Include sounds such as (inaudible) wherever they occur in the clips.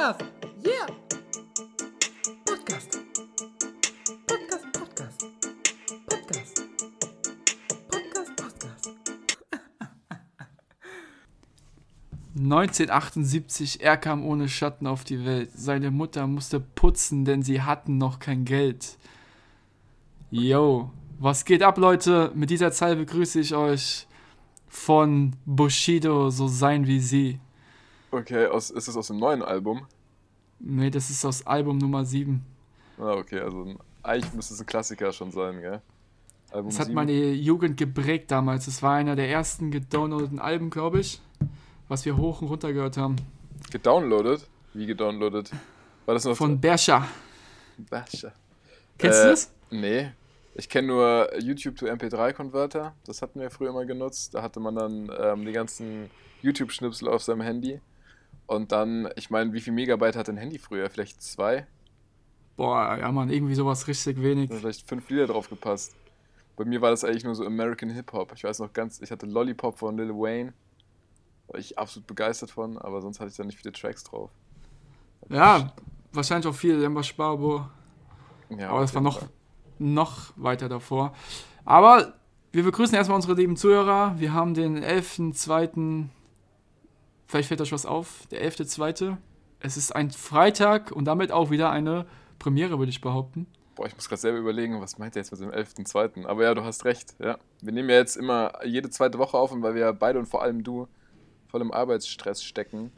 Podcast. Yeah. Podcast. Podcast, Podcast. Podcast. Podcast, Podcast. 1978, er kam ohne Schatten auf die Welt. Seine Mutter musste putzen, denn sie hatten noch kein Geld. Yo, was geht ab, Leute? Mit dieser Zeit begrüße ich euch von Bushido, so sein wie sie. Okay, aus, ist es aus dem neuen Album? Nee, das ist aus Album Nummer 7. Ah, okay, also eigentlich müsste es ein Klassiker schon sein, gell? Album Das hat sieben. meine Jugend geprägt damals. Das war einer der ersten gedownloadeten Alben, glaube ich, was wir hoch und runter gehört haben. Gedownloadet? Wie gedownloadet? War das noch Von Bersha. Bascha? Kennst Äh, du das? Nee. Ich kenne nur YouTube to MP3-Converter. Das hatten wir früher immer genutzt. Da hatte man dann ähm, die ganzen YouTube-Schnipsel auf seinem Handy. Und dann, ich meine, wie viel Megabyte hat ein Handy früher? Vielleicht zwei? Boah, ja, Mann, irgendwie sowas richtig wenig. Vielleicht fünf Lieder drauf gepasst. Bei mir war das eigentlich nur so American Hip-Hop. Ich weiß noch ganz, ich hatte Lollipop von Lil Wayne. War ich absolut begeistert von, aber sonst hatte ich da nicht viele Tracks drauf. Ja, wahrscheinlich auch viel Lemba Sparbo. Ja, Aber das war noch, Fall. noch weiter davor. Aber wir begrüßen erstmal unsere lieben Zuhörer. Wir haben den 11.2. Vielleicht fällt euch was auf. Der 11.2. Es ist ein Freitag und damit auch wieder eine Premiere, würde ich behaupten. Boah, ich muss gerade selber überlegen, was meint er jetzt mit dem 11.2.? Aber ja, du hast recht, ja. Wir nehmen ja jetzt immer jede zweite Woche auf und weil wir beide und vor allem du voll im Arbeitsstress stecken,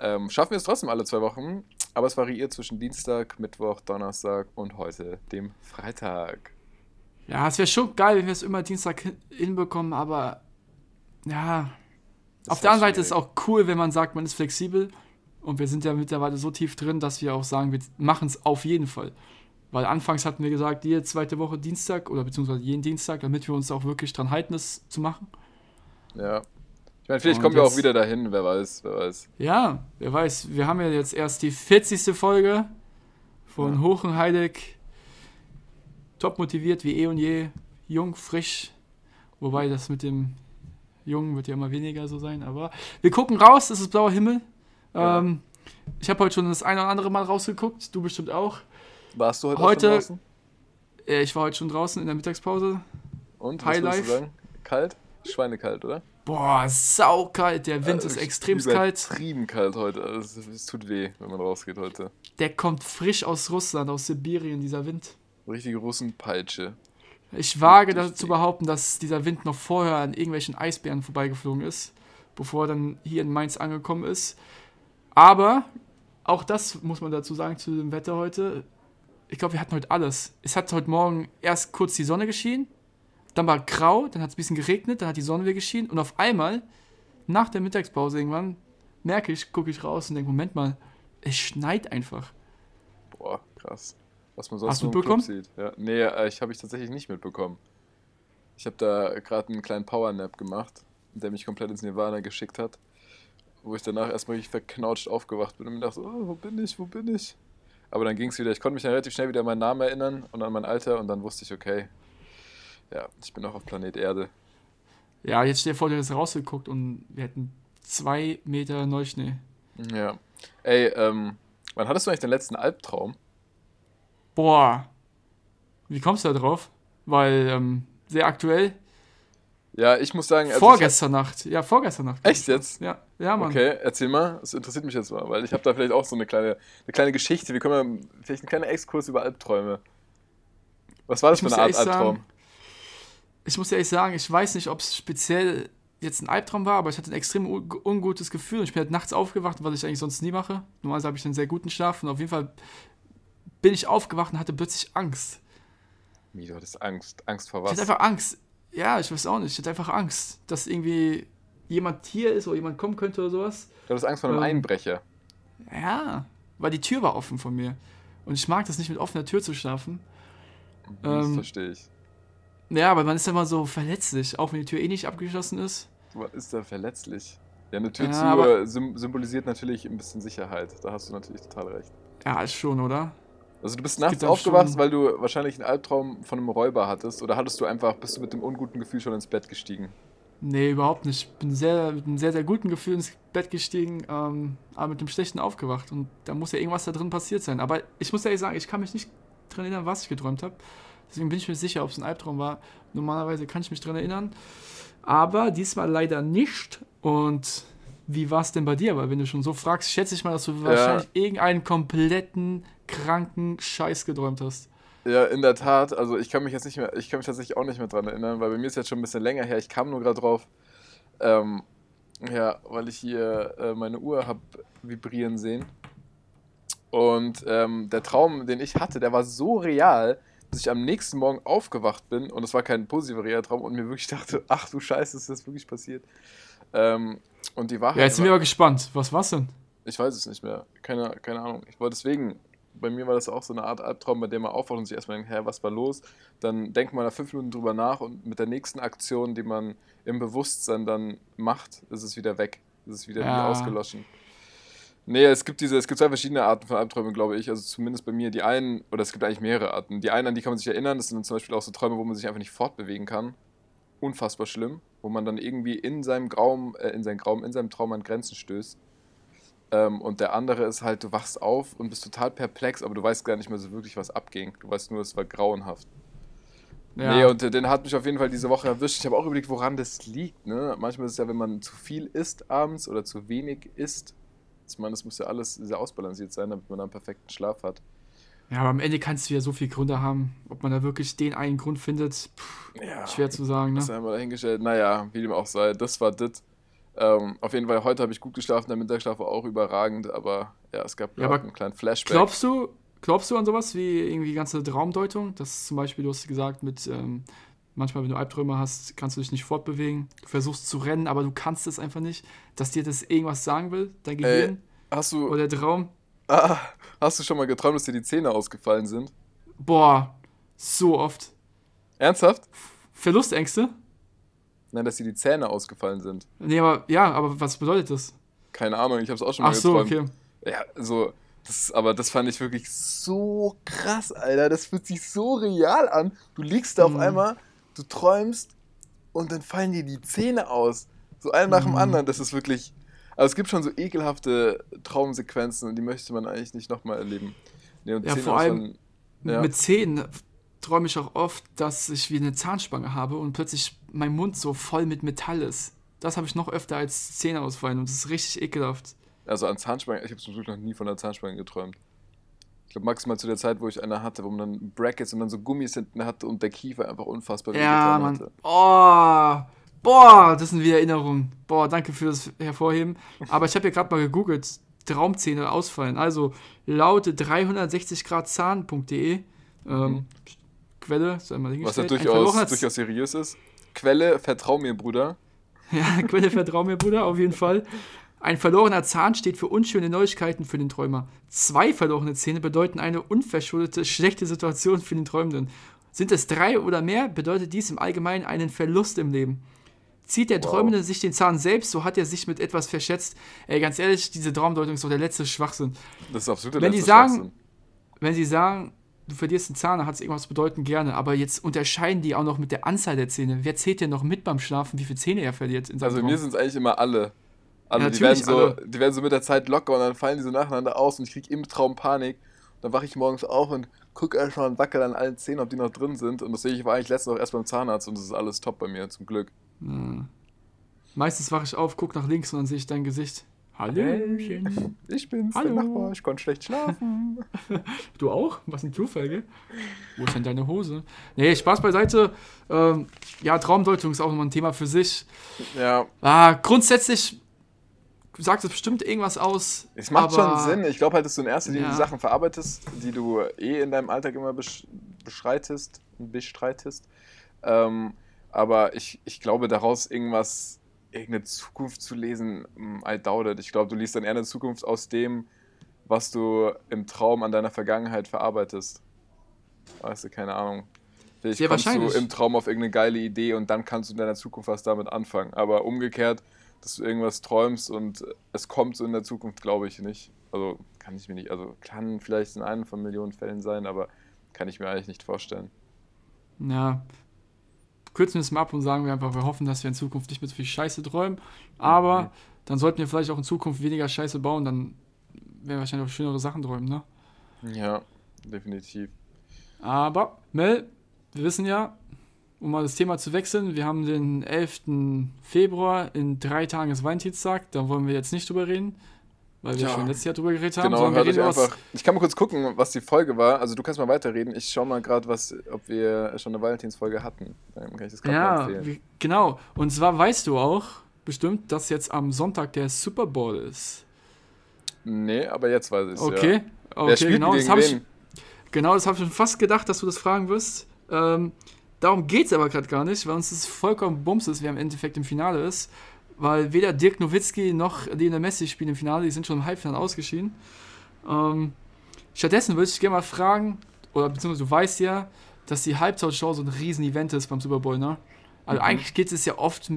ähm, schaffen wir es trotzdem alle zwei Wochen. Aber es variiert zwischen Dienstag, Mittwoch, Donnerstag und heute, dem Freitag. Ja, es wäre schon geil, wenn wir es immer Dienstag hin- hinbekommen, aber ja. Auf der anderen Seite ist es auch cool, wenn man sagt, man ist flexibel. Und wir sind ja mittlerweile so tief drin, dass wir auch sagen, wir machen es auf jeden Fall. Weil anfangs hatten wir gesagt, jede zweite Woche Dienstag oder beziehungsweise jeden Dienstag, damit wir uns auch wirklich dran halten, das zu machen. Ja. Ich meine, vielleicht Und kommen wir auch wieder dahin, wer weiß, wer weiß. Ja, wer weiß, wir haben ja jetzt erst die 40. Folge von Ja. Hochenheidek. Top motiviert wie eh und je. Jung, frisch. Wobei das mit dem Jungen wird ja immer weniger so sein. Aber wir gucken raus, es ist blauer Himmel. Ja. Ähm, ich habe heute schon das eine oder andere Mal rausgeguckt. Du bestimmt auch. Warst du heute, Heute- schon draußen? Äh, Ich war heute schon draußen in der Mittagspause. Und, was würdest Highlife. du sagen? Kalt? Schweinekalt, oder? Boah, saukalt. Der Wind Äh, ist übertrieben kalt. Übertrieben kalt heute. Also, Es, es tut weh, wenn man rausgeht heute. Der kommt frisch aus Russland, aus Sibirien, dieser Wind. Richtige Russenpeitsche. Ich wage dazu zu behaupten, dass dieser Wind noch vorher an irgendwelchen Eisbären vorbeigeflogen ist, bevor er dann hier in Mainz angekommen ist. Aber auch das muss man dazu sagen zu dem Wetter heute. Ich glaube, wir hatten heute alles. Es hat heute Morgen erst kurz die Sonne geschienen, dann war grau, dann hat es ein bisschen geregnet, dann hat die Sonne wieder geschienen und auf einmal, nach der Mittagspause irgendwann, merke ich, gucke ich raus und denke, Moment mal, es schneit einfach. Boah, krass. Was man sonst Hast du Club mitbekommen? sieht. Ja, nee, äh, ich habe ich tatsächlich nicht mitbekommen. Ich habe da gerade einen kleinen Powernap gemacht, der mich komplett ins Nirvana geschickt hat. Wo ich danach erstmal richtig verknautscht aufgewacht bin und mir dachte, oh, wo bin ich, wo bin ich? Aber dann ging es wieder. Ich konnte mich dann relativ schnell wieder an meinen Namen erinnern und an mein Alter und dann wusste ich, okay, ja, ich bin auch auf Planet Erde. Ja, jetzt stell dir vor, du hättest rausgeguckt und wir hätten zwei Meter Neuschnee. Ja. Ey, ähm, wann hattest du eigentlich den letzten Albtraum? Boah. Wie kommst du da drauf? Weil, ähm, sehr aktuell. Ja, ich muss sagen, also vorgestern Nacht. Ja, vorgestern Nacht. Hab, echt jetzt? Ja, ja, Mann. Okay, erzähl mal. Das interessiert mich jetzt mal, weil ich habe da vielleicht auch so eine kleine, eine kleine Geschichte. Wir können mal vielleicht einen kleinen Exkurs über Albträume. Was war das Ich für eine Art ehrlich sagen, Albtraum? Ich muss ehrlich sagen, ich weiß nicht, ob es speziell jetzt ein Albtraum war, aber ich hatte ein extrem un ungutes Gefühl. Und ich bin halt nachts aufgewacht, was ich eigentlich sonst nie mache. Normalerweise habe ich einen sehr guten Schlaf und auf jeden Fall bin ich aufgewacht und hatte plötzlich Angst. Wie, du hattest Angst. Angst vor Ich was? hatte einfach Angst. Ja, ich weiß auch nicht. Ich hatte einfach Angst, dass irgendwie jemand hier ist oder jemand kommen könnte oder sowas. Du hattest Angst vor einem Ähm, Einbrecher. Ja, weil die Tür war offen von mir. Und ich mag das nicht mit offener Tür zu schlafen. das ähm, verstehe ich. Ja, aber man ist immer so verletzlich, auch wenn die Tür eh nicht abgeschlossen ist. Du ist da verletzlich. Ja, eine Tür Ja, zu symbolisiert natürlich ein bisschen Sicherheit. Da hast du natürlich total recht. Ja, ist schon, oder? Also du bist nachts aufgewacht, schon- weil du wahrscheinlich einen Albtraum von einem Räuber hattest oder hattest du einfach, bist du mit dem unguten Gefühl schon ins Bett gestiegen? Nee, überhaupt nicht. Ich bin sehr, mit einem sehr, sehr guten Gefühl ins Bett gestiegen, ähm, aber mit dem schlechten aufgewacht. Und da muss ja irgendwas da drin passiert sein. Aber ich muss ehrlich sagen, ich kann mich nicht dran erinnern, was ich geträumt habe. Deswegen bin ich mir sicher, ob es ein Albtraum war. Normalerweise kann ich mich dran erinnern. Aber diesmal leider nicht. Und wie war es denn bei dir? Weil wenn du schon so fragst, schätze ich mal, dass du wahrscheinlich irgendeinen kompletten kranken Scheiß geträumt hast. Ja, in der Tat. Also ich kann mich jetzt nicht mehr, ich kann mich tatsächlich auch nicht mehr dran erinnern, weil bei mir ist jetzt schon ein bisschen länger her. Ich kam nur gerade drauf. Ähm, ja, weil ich hier äh, meine Uhr habe vibrieren sehen. Und ähm, der Traum, den ich hatte, der war so real, dass ich am nächsten Morgen aufgewacht bin und es war kein positiver Realtraum und mir wirklich dachte, (laughs) ach du Scheiße, ist das wirklich passiert? Ähm, und die Wahrheit. Ja, jetzt sind wir aber gespannt. Was war's denn? Ich weiß es nicht mehr. Keine, keine Ahnung. Ich wollte deswegen, bei mir war das auch so eine Art Albtraum, bei dem man aufwacht und sich erstmal denkt, hä, was war los? Dann denkt man da fünf Minuten drüber nach und mit der nächsten Aktion, die man im Bewusstsein dann macht, ist es wieder weg. Ist es wieder wie Ja. ausgelöschen. Nee, es gibt diese, es gibt zwei verschiedene Arten von Albträumen, glaube ich. Also zumindest bei mir. Die einen, oder es gibt eigentlich mehrere Arten. Die einen, an die kann man sich erinnern, das sind dann zum Beispiel auch so Träume, wo man sich einfach nicht fortbewegen kann. Unfassbar schlimm. Wo man dann irgendwie in seinem Traum, äh, in seinem Traum, in seinem Traum an Grenzen stößt. Ähm, und der andere ist halt, du wachst auf und bist total perplex, aber du weißt gar nicht mehr so wirklich, was abging. Du weißt nur, es war grauenhaft. Ja. Nee, und äh, den hat mich auf jeden Fall diese Woche erwischt. Ich habe auch überlegt, woran das liegt. Ne? Manchmal ist es ja, wenn man zu viel isst abends oder zu wenig isst. Ich meine, das muss ja alles sehr ausbalanciert sein, damit man dann einen perfekten Schlaf hat. ja, aber am Ende kannst du ja so viele Gründe haben. Ob man da wirklich den einen Grund findet, pff, Ja, schwer zu sagen, das ne? haben wir dahingestellt. Naja, wie dem auch sei, das war das. Ähm, auf jeden Fall, heute habe ich gut geschlafen, der Mittagsschlaf war auch überragend, aber ja, es gab Ja, aber einen kleinen Flashback. Glaubst du, glaubst du an sowas wie irgendwie ganze Traumdeutung? Das zum Beispiel, du hast gesagt, mit ähm, manchmal, wenn du Albträume hast, kannst du dich nicht fortbewegen. Du versuchst zu rennen, aber du kannst es einfach nicht. Dass dir das irgendwas sagen will, dein Gehirn Hast du, oder der Traum. ah, hast du schon mal geträumt, dass dir die Zähne ausgefallen sind? Boah, so oft. Ernsthaft? Verlustängste? Nein, dass dir die Zähne ausgefallen sind. Nee, aber ja, aber was bedeutet das? Keine Ahnung, ich habe es auch schon mal Ach so, geträumt. okay. Ja, so, das, aber das fand ich wirklich so krass, Alter. Das fühlt sich so real an. Du liegst da auf Mhm. einmal, du träumst und dann fallen dir die Zähne aus. So einer nach dem Mhm. anderen. Das ist wirklich. Also es gibt schon so ekelhafte Traumsequenzen und die möchte man eigentlich nicht nochmal erleben. Nee, und Ja, Zähne vor allem ausfallen- Ja. Mit Zähnen träume ich auch oft, dass ich wie eine Zahnspange habe und plötzlich mein Mund so voll mit Metall ist. Das habe ich noch öfter als Zähne ausfallen und das ist richtig ekelhaft. Also an Zahnspangen, ich habe zum Glück noch nie von einer Zahnspange geträumt. Ich glaube maximal zu der Zeit, wo ich eine hatte, wo man dann Brackets und dann so Gummis hinten hatte und der Kiefer einfach unfassbar Ja, Mann. hatte. Oh, boah, das sind wieder Erinnerungen. Boah, danke für das Hervorheben. Aber ich habe ja gerade mal gegoogelt, Traumzähne ausfallen. Also laut 360gradzahn.de ähm, Quelle, sei mal Mhm. Was ja durchaus, durchaus seriös ist. Quelle, vertrau mir, Bruder. (laughs) Ja, Quelle vertrau mir, Bruder, auf jeden Fall. Ein verlorener Zahn steht für unschöne Neuigkeiten für den Träumer. Zwei verlorene Zähne bedeuten eine unverschuldete, schlechte Situation für den Träumenden. Sind es drei oder mehr, bedeutet dies im Allgemeinen einen Verlust im Leben. Zieht der Wow. Träumende sich den Zahn selbst, so hat er sich mit etwas verschätzt. Ey, ganz ehrlich, diese Traumdeutung ist doch der letzte Schwachsinn. Das ist absolut Wenn die sagen- Wenn sie sagen, du verlierst den Zahn, dann hat es irgendwas bedeuten, gerne. Aber jetzt unterscheiden die auch noch mit der Anzahl der Zähne. Wer zählt denn noch mit beim Schlafen, wie viele Zähne er verliert in seinem Also mir sind es eigentlich immer alle. Alle, Ja, die, werden so, alle. die werden so mit der Zeit locker und dann fallen die so nacheinander aus und ich kriege im Traum Panik. Dann wache ich morgens auf und gucke erstmal und wackel an allen Zähnen, ob die noch drin sind. Und das sehe ich war eigentlich letztens auch erst beim Zahnarzt und das ist alles top bei mir, zum Glück. Ja. Meistens wache ich auf, gucke nach links und dann sehe ich dein Gesicht. Hallöchen. Ich bin's, Hallo. der Nachbar, ich konnte schlecht schlafen. (laughs) Du auch? Was ein Zufall, gell? Wo ist denn deine Hose? Nee, Spaß beiseite. Ähm, ja, Traumdeutung ist auch nochmal ein Thema für sich. ja, Ah, grundsätzlich sagt es bestimmt irgendwas aus. es macht schon Sinn. Ich glaube halt, dass du in erster Linie Ja. die Sachen verarbeitest, die du eh in deinem Alltag immer besch beschreitest, bestreitest. Ähm, aber ich, ich glaube, daraus irgendwas, irgendeine Zukunft zu lesen, I doubt it. Ich glaube, du liest dann eher eine Zukunft aus dem, was du im Traum an deiner Vergangenheit verarbeitest. Weißt du, keine Ahnung. Vielleicht Sehr kommst wahrscheinlich. du im Traum auf irgendeine geile Idee und dann kannst du in deiner Zukunft was damit anfangen. Aber umgekehrt, dass du irgendwas träumst und es kommt so in der Zukunft, glaube ich nicht. Also kann ich mir nicht, also kann vielleicht in einem von Millionen Fällen sein, aber kann ich mir eigentlich nicht vorstellen. Ja. Kürzen wir es mal ab und sagen wir einfach, wir hoffen, dass wir in Zukunft nicht mehr so viel Scheiße träumen. Aber Mhm. dann sollten wir vielleicht auch in Zukunft weniger Scheiße bauen, dann werden wir wahrscheinlich auch schönere Sachen träumen, ne? Ja, definitiv. Aber, Mel, wir wissen ja, um mal das Thema zu wechseln, wir haben den 11. Februar, in drei Tagen ist Valentinstag, da wollen wir jetzt nicht drüber reden, weil wir Ja. schon letztes Jahr drüber geredet haben, Genau, hört euch einfach. Ich kann mal kurz gucken, was die Folge war. Also du kannst mal weiterreden. Ich schau mal gerade, ob wir schon eine Valentinsfolge hatten. Dann kann ich das gerade mal Ja, empfehlen. wie, genau. Und zwar weißt du auch bestimmt, dass jetzt am Sonntag der Super Bowl ist. Nee, aber jetzt weiß ich es. Okay, Ja. okay, Wer spielt genau. gegen Das habe ich, genau, das habe ich schon fast gedacht, dass du das fragen wirst. Ähm, darum geht es aber gerade gar nicht, weil uns das vollkommen bums ist, wer im Endeffekt im Finale ist. Weil weder Dirk Nowitzki noch Lionel Messi spielen im Finale, die sind schon im Halbfinale ausgeschieden. Ähm, stattdessen würde ich gerne mal fragen, oder beziehungsweise du weißt ja, dass die Halbzeitshow so ein Riesen-Event ist beim Super Bowl, ne? Also Mhm. eigentlich geht es ja oft,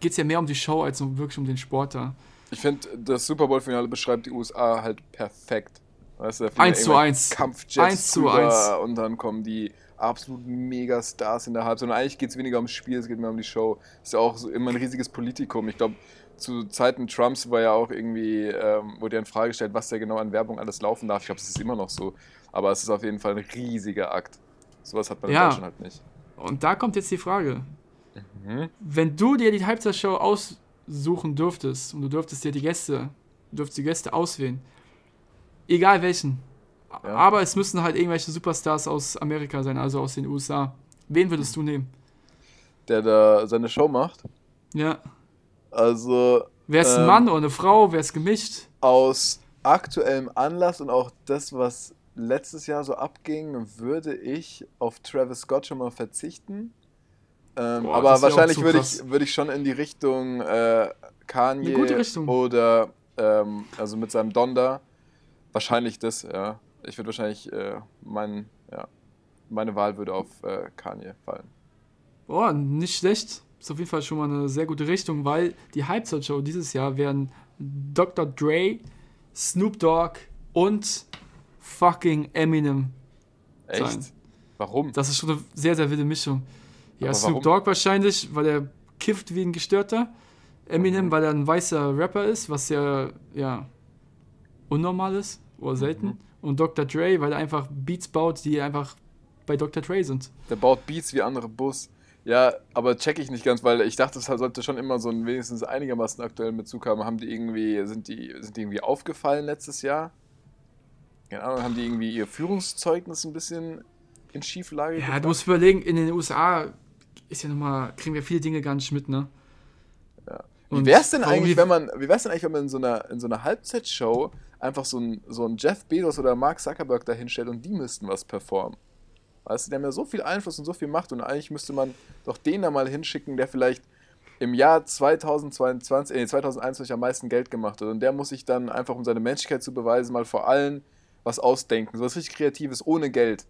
geht es ja mehr um die Show als um, wirklich um den Sport da. Ich finde, das Super Bowl-Finale beschreibt die USA halt perfekt. Weißt du, da fliegen Eins ja zu irgendwelche eins. Kampfjets Eins zu drüber eins. und dann kommen die absoluten Megastars in der Halbzeit. Und eigentlich geht es weniger ums Spiel, es geht mehr um die Show. Ist ja auch so immer ein riesiges Politikum. Ich glaube, zu Zeiten Trumps war ja auch irgendwie, ähm, wurde ja in Frage gestellt, was da genau an Werbung alles laufen darf. Ich glaube, es ist immer noch so. Aber es ist auf jeden Fall ein riesiger Akt. Sowas hat man in Ja. Deutschland halt nicht. Und da kommt jetzt die Frage. Mhm. Wenn du dir die Halbzeitshow aussuchen dürftest und du dürftest dir die Gäste, dürftest die Gäste auswählen, egal welchen, Ja. aber es müssen halt irgendwelche Superstars aus Amerika sein, also aus den USA. Wen würdest du nehmen? Der da seine Show macht. Ja. Also es ein Ähm, Mann oder eine Frau? Wäre es gemischt? aus aktuellem Anlass und auch das, was letztes Jahr so abging, würde ich auf Travis Scott schon mal verzichten. Ähm, Boah, aber wahrscheinlich würde ich, würde ich schon in die Richtung äh, Kanye Richtung. oder ähm, also mit seinem Donda. Wahrscheinlich das, ja. Ich würde wahrscheinlich äh, mein, ja, meine Wahl würde auf äh, Kanye fallen. Boah, nicht schlecht. Ist auf jeden Fall schon mal eine sehr gute Richtung, weil die Halbzeitshow dieses Jahr werden Dr. Dre, Snoop Dogg und fucking Eminem Echt? Sein. Warum? Das ist schon eine sehr, sehr wilde Mischung. Ja, Aber Snoop warum? Dogg wahrscheinlich, weil er kifft wie ein Gestörter. Eminem, Mhm. weil er ein weißer Rapper ist, was ja, ja unnormal ist oder selten. Mhm. Und Dr. Dre, weil er einfach Beats baut, die einfach bei Dr. Dre sind. Der baut Beats wie andere Bus. Ja, aber check ich nicht ganz, weil ich dachte, es sollte schon immer so ein wenigstens einigermaßen aktuellen Bezug haben. Haben die irgendwie, sind die, sind die irgendwie aufgefallen letztes Jahr? Keine Ahnung, haben die irgendwie ihr Führungszeugnis ein bisschen in Schieflage Ja, gebracht? du musst überlegen, in den USA ist ja nochmal, kriegen wir viele Dinge gar nicht mit, ne? Ja. Wie wär's denn eigentlich, wenn man, wie wär's denn eigentlich, wenn man in so einer, in so einer Halbzeitshow einfach so ein, so ein Jeff Bezos oder Mark Zuckerberg dahinstellt und die müssten was performen? Weißt du, die haben ja so viel Einfluss und so viel Macht und eigentlich müsste man doch den da mal hinschicken, der vielleicht im Jahr 2022, äh, 2021 am meisten Geld gemacht hat. Und der muss sich dann einfach, um seine Menschlichkeit zu beweisen, mal vor allem was ausdenken. So was richtig Kreatives, ohne Geld.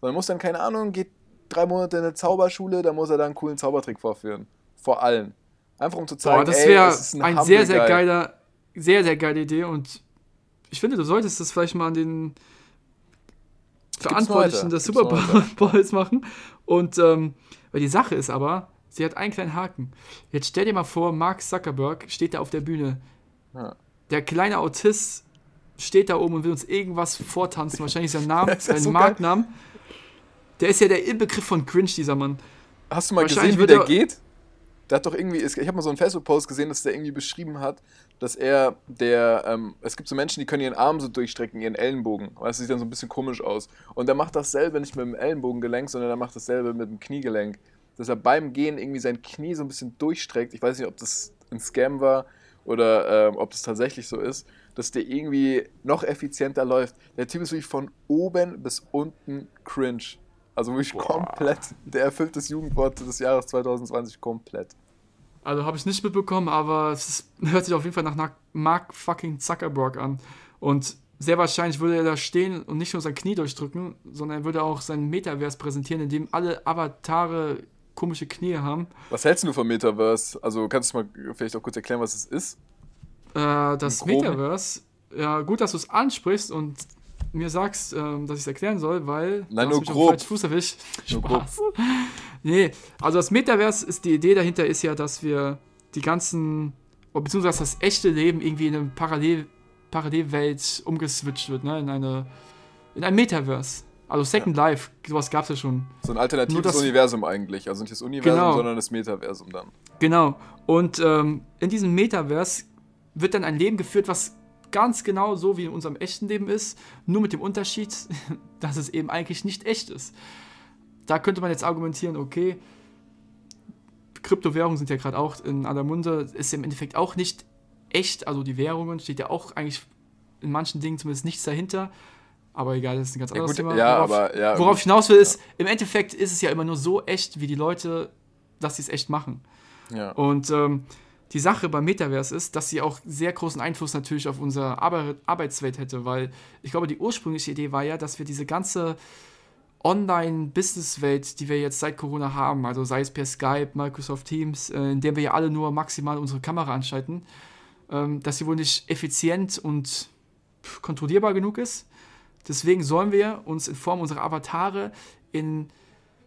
Man muss dann, keine Ahnung, geht drei Monate in eine Zauberschule, da muss er dann einen coolen Zaubertrick vorführen. Vor allem. Einfach um zu zeigen, Boah, das wäre ein humble sehr, sehr geiler, sehr, sehr geile Idee und ich finde, du solltest das vielleicht mal an den Verantwortlichen des Super Bowls machen. Und ähm, weil die Sache ist aber, sie hat einen kleinen Haken. Jetzt stell dir mal vor, Mark Zuckerberg steht da auf der Bühne. Ja. Der kleine Autist steht da oben und will uns irgendwas vortanzen. Wahrscheinlich sein Name, (laughs) sein so. Marknamen. Der ist ja der Inbegriff von Cringe, dieser Mann. Hast du mal gesehen, wie der er- geht? Der hat doch irgendwie, ich habe mal so einen Facebook-Post gesehen, dass der irgendwie beschrieben hat, dass er der, ähm, es gibt so Menschen, die können ihren Arm so durchstrecken, ihren Ellenbogen. Weißt du, sieht dann so ein bisschen komisch aus. Und der macht dasselbe nicht mit dem Ellenbogengelenk, sondern er macht dasselbe mit dem Kniegelenk. Dass er beim Gehen irgendwie sein Knie so ein bisschen durchstreckt. Ich weiß nicht, ob das ein Scam war oder ähm, ob das tatsächlich so ist, dass der irgendwie noch effizienter läuft. Der Typ ist wirklich von oben bis unten cringe. Also wirklich Boah. komplett. Der erfüllt das Jugendwort des Jahres 2020 komplett. Also habe ich nicht mitbekommen, aber es ist, (laughs) hört sich auf jeden Fall nach, Mark fucking Zuckerberg an. Und sehr wahrscheinlich würde er da stehen und nicht nur sein Knie durchdrücken, sondern er würde auch sein Metaverse präsentieren, in dem alle Avatare komische Knie haben. Was hältst du vom Metaverse? Also kannst du mal vielleicht auch kurz erklären, was es ist? Äh, das. Metaverse, ja, gut, dass du es ansprichst und mir sagst, ähm, dass ich es erklären soll, weil Nein, nur grob. Fuß erwischt. Nur (laughs) grob. Spaß. Nee, also das Metaverse ist die Idee dahinter ist ja, dass wir die ganzen, beziehungsweise das echte Leben irgendwie in eine Parallel, Parallelwelt umgeswitcht wird, ne? In eine, in ein Metaverse. Also Second Life, sowas gab es ja schon. So ein alternatives das- Universum eigentlich. Also nicht das Universum, Genau. sondern das Metaversum dann. Genau. Und ähm, in diesem Metaverse wird dann ein Leben geführt, was ganz genau so wie in unserem echten Leben ist, nur mit dem Unterschied, (laughs) dass es eben eigentlich nicht echt ist. Da könnte man jetzt argumentieren, okay, Kryptowährungen sind ja gerade auch in aller Munde, ist im Endeffekt auch nicht echt, also die Währungen steht ja auch eigentlich in manchen Dingen zumindest nichts dahinter. Aber egal, das ist ein ganz Ja, anderes gut, Thema. ja, worauf, aber ja, worauf ich hinaus will, ist, im Endeffekt ist es ja immer nur so echt, wie die Leute, dass sie es echt machen. Ja. Und ähm, die Sache beim Metaverse ist, dass sie auch sehr großen Einfluss natürlich auf unsere Arbe Arbeitswelt hätte, weil ich glaube, die ursprüngliche Idee war ja, dass wir diese ganze Online-Business-Welt, die wir jetzt seit Corona haben, also sei es per Skype, Microsoft Teams, äh, in der wir ja alle nur maximal unsere Kamera anschalten, ähm, dass sie wohl nicht effizient und kontrollierbar genug ist. Deswegen sollen wir uns in Form unserer Avatare in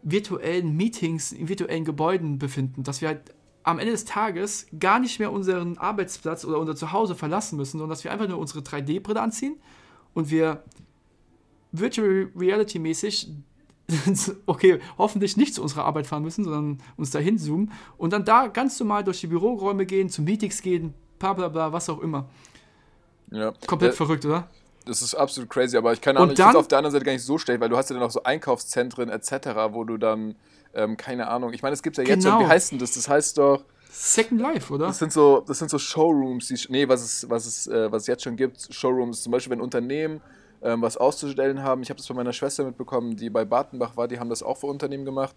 virtuellen Meetings, in virtuellen Gebäuden befinden, dass wir halt am Ende des Tages gar nicht mehr unseren Arbeitsplatz oder unser Zuhause verlassen müssen, sondern dass wir einfach nur unsere 3D-Brille anziehen und wir Virtual Reality mäßig, (laughs) okay, hoffentlich nicht zu unserer Arbeit fahren müssen, sondern uns dahin zoomen und dann da ganz normal durch die Büroräume gehen, zu Meetings gehen, bla bla bla, was auch immer. ja. Komplett Äh, verrückt, oder? Das ist absolut crazy, aber ich kann auch nicht, auf der anderen Seite gar nicht so schlecht, weil du hast ja dann auch so Einkaufszentren etc., wo du dann, ähm, keine Ahnung, ich meine, es gibt ja jetzt Genau. schon, wie heißt denn das? Das heißt doch, Second Life, oder? das sind so, das sind so Showrooms, die, nee, was es, was es, äh, was es jetzt schon gibt, Showrooms, zum Beispiel wenn Unternehmen ähm, was auszustellen haben, ich habe das von meiner Schwester mitbekommen, die bei Bartenbach war, die haben das auch für Unternehmen gemacht,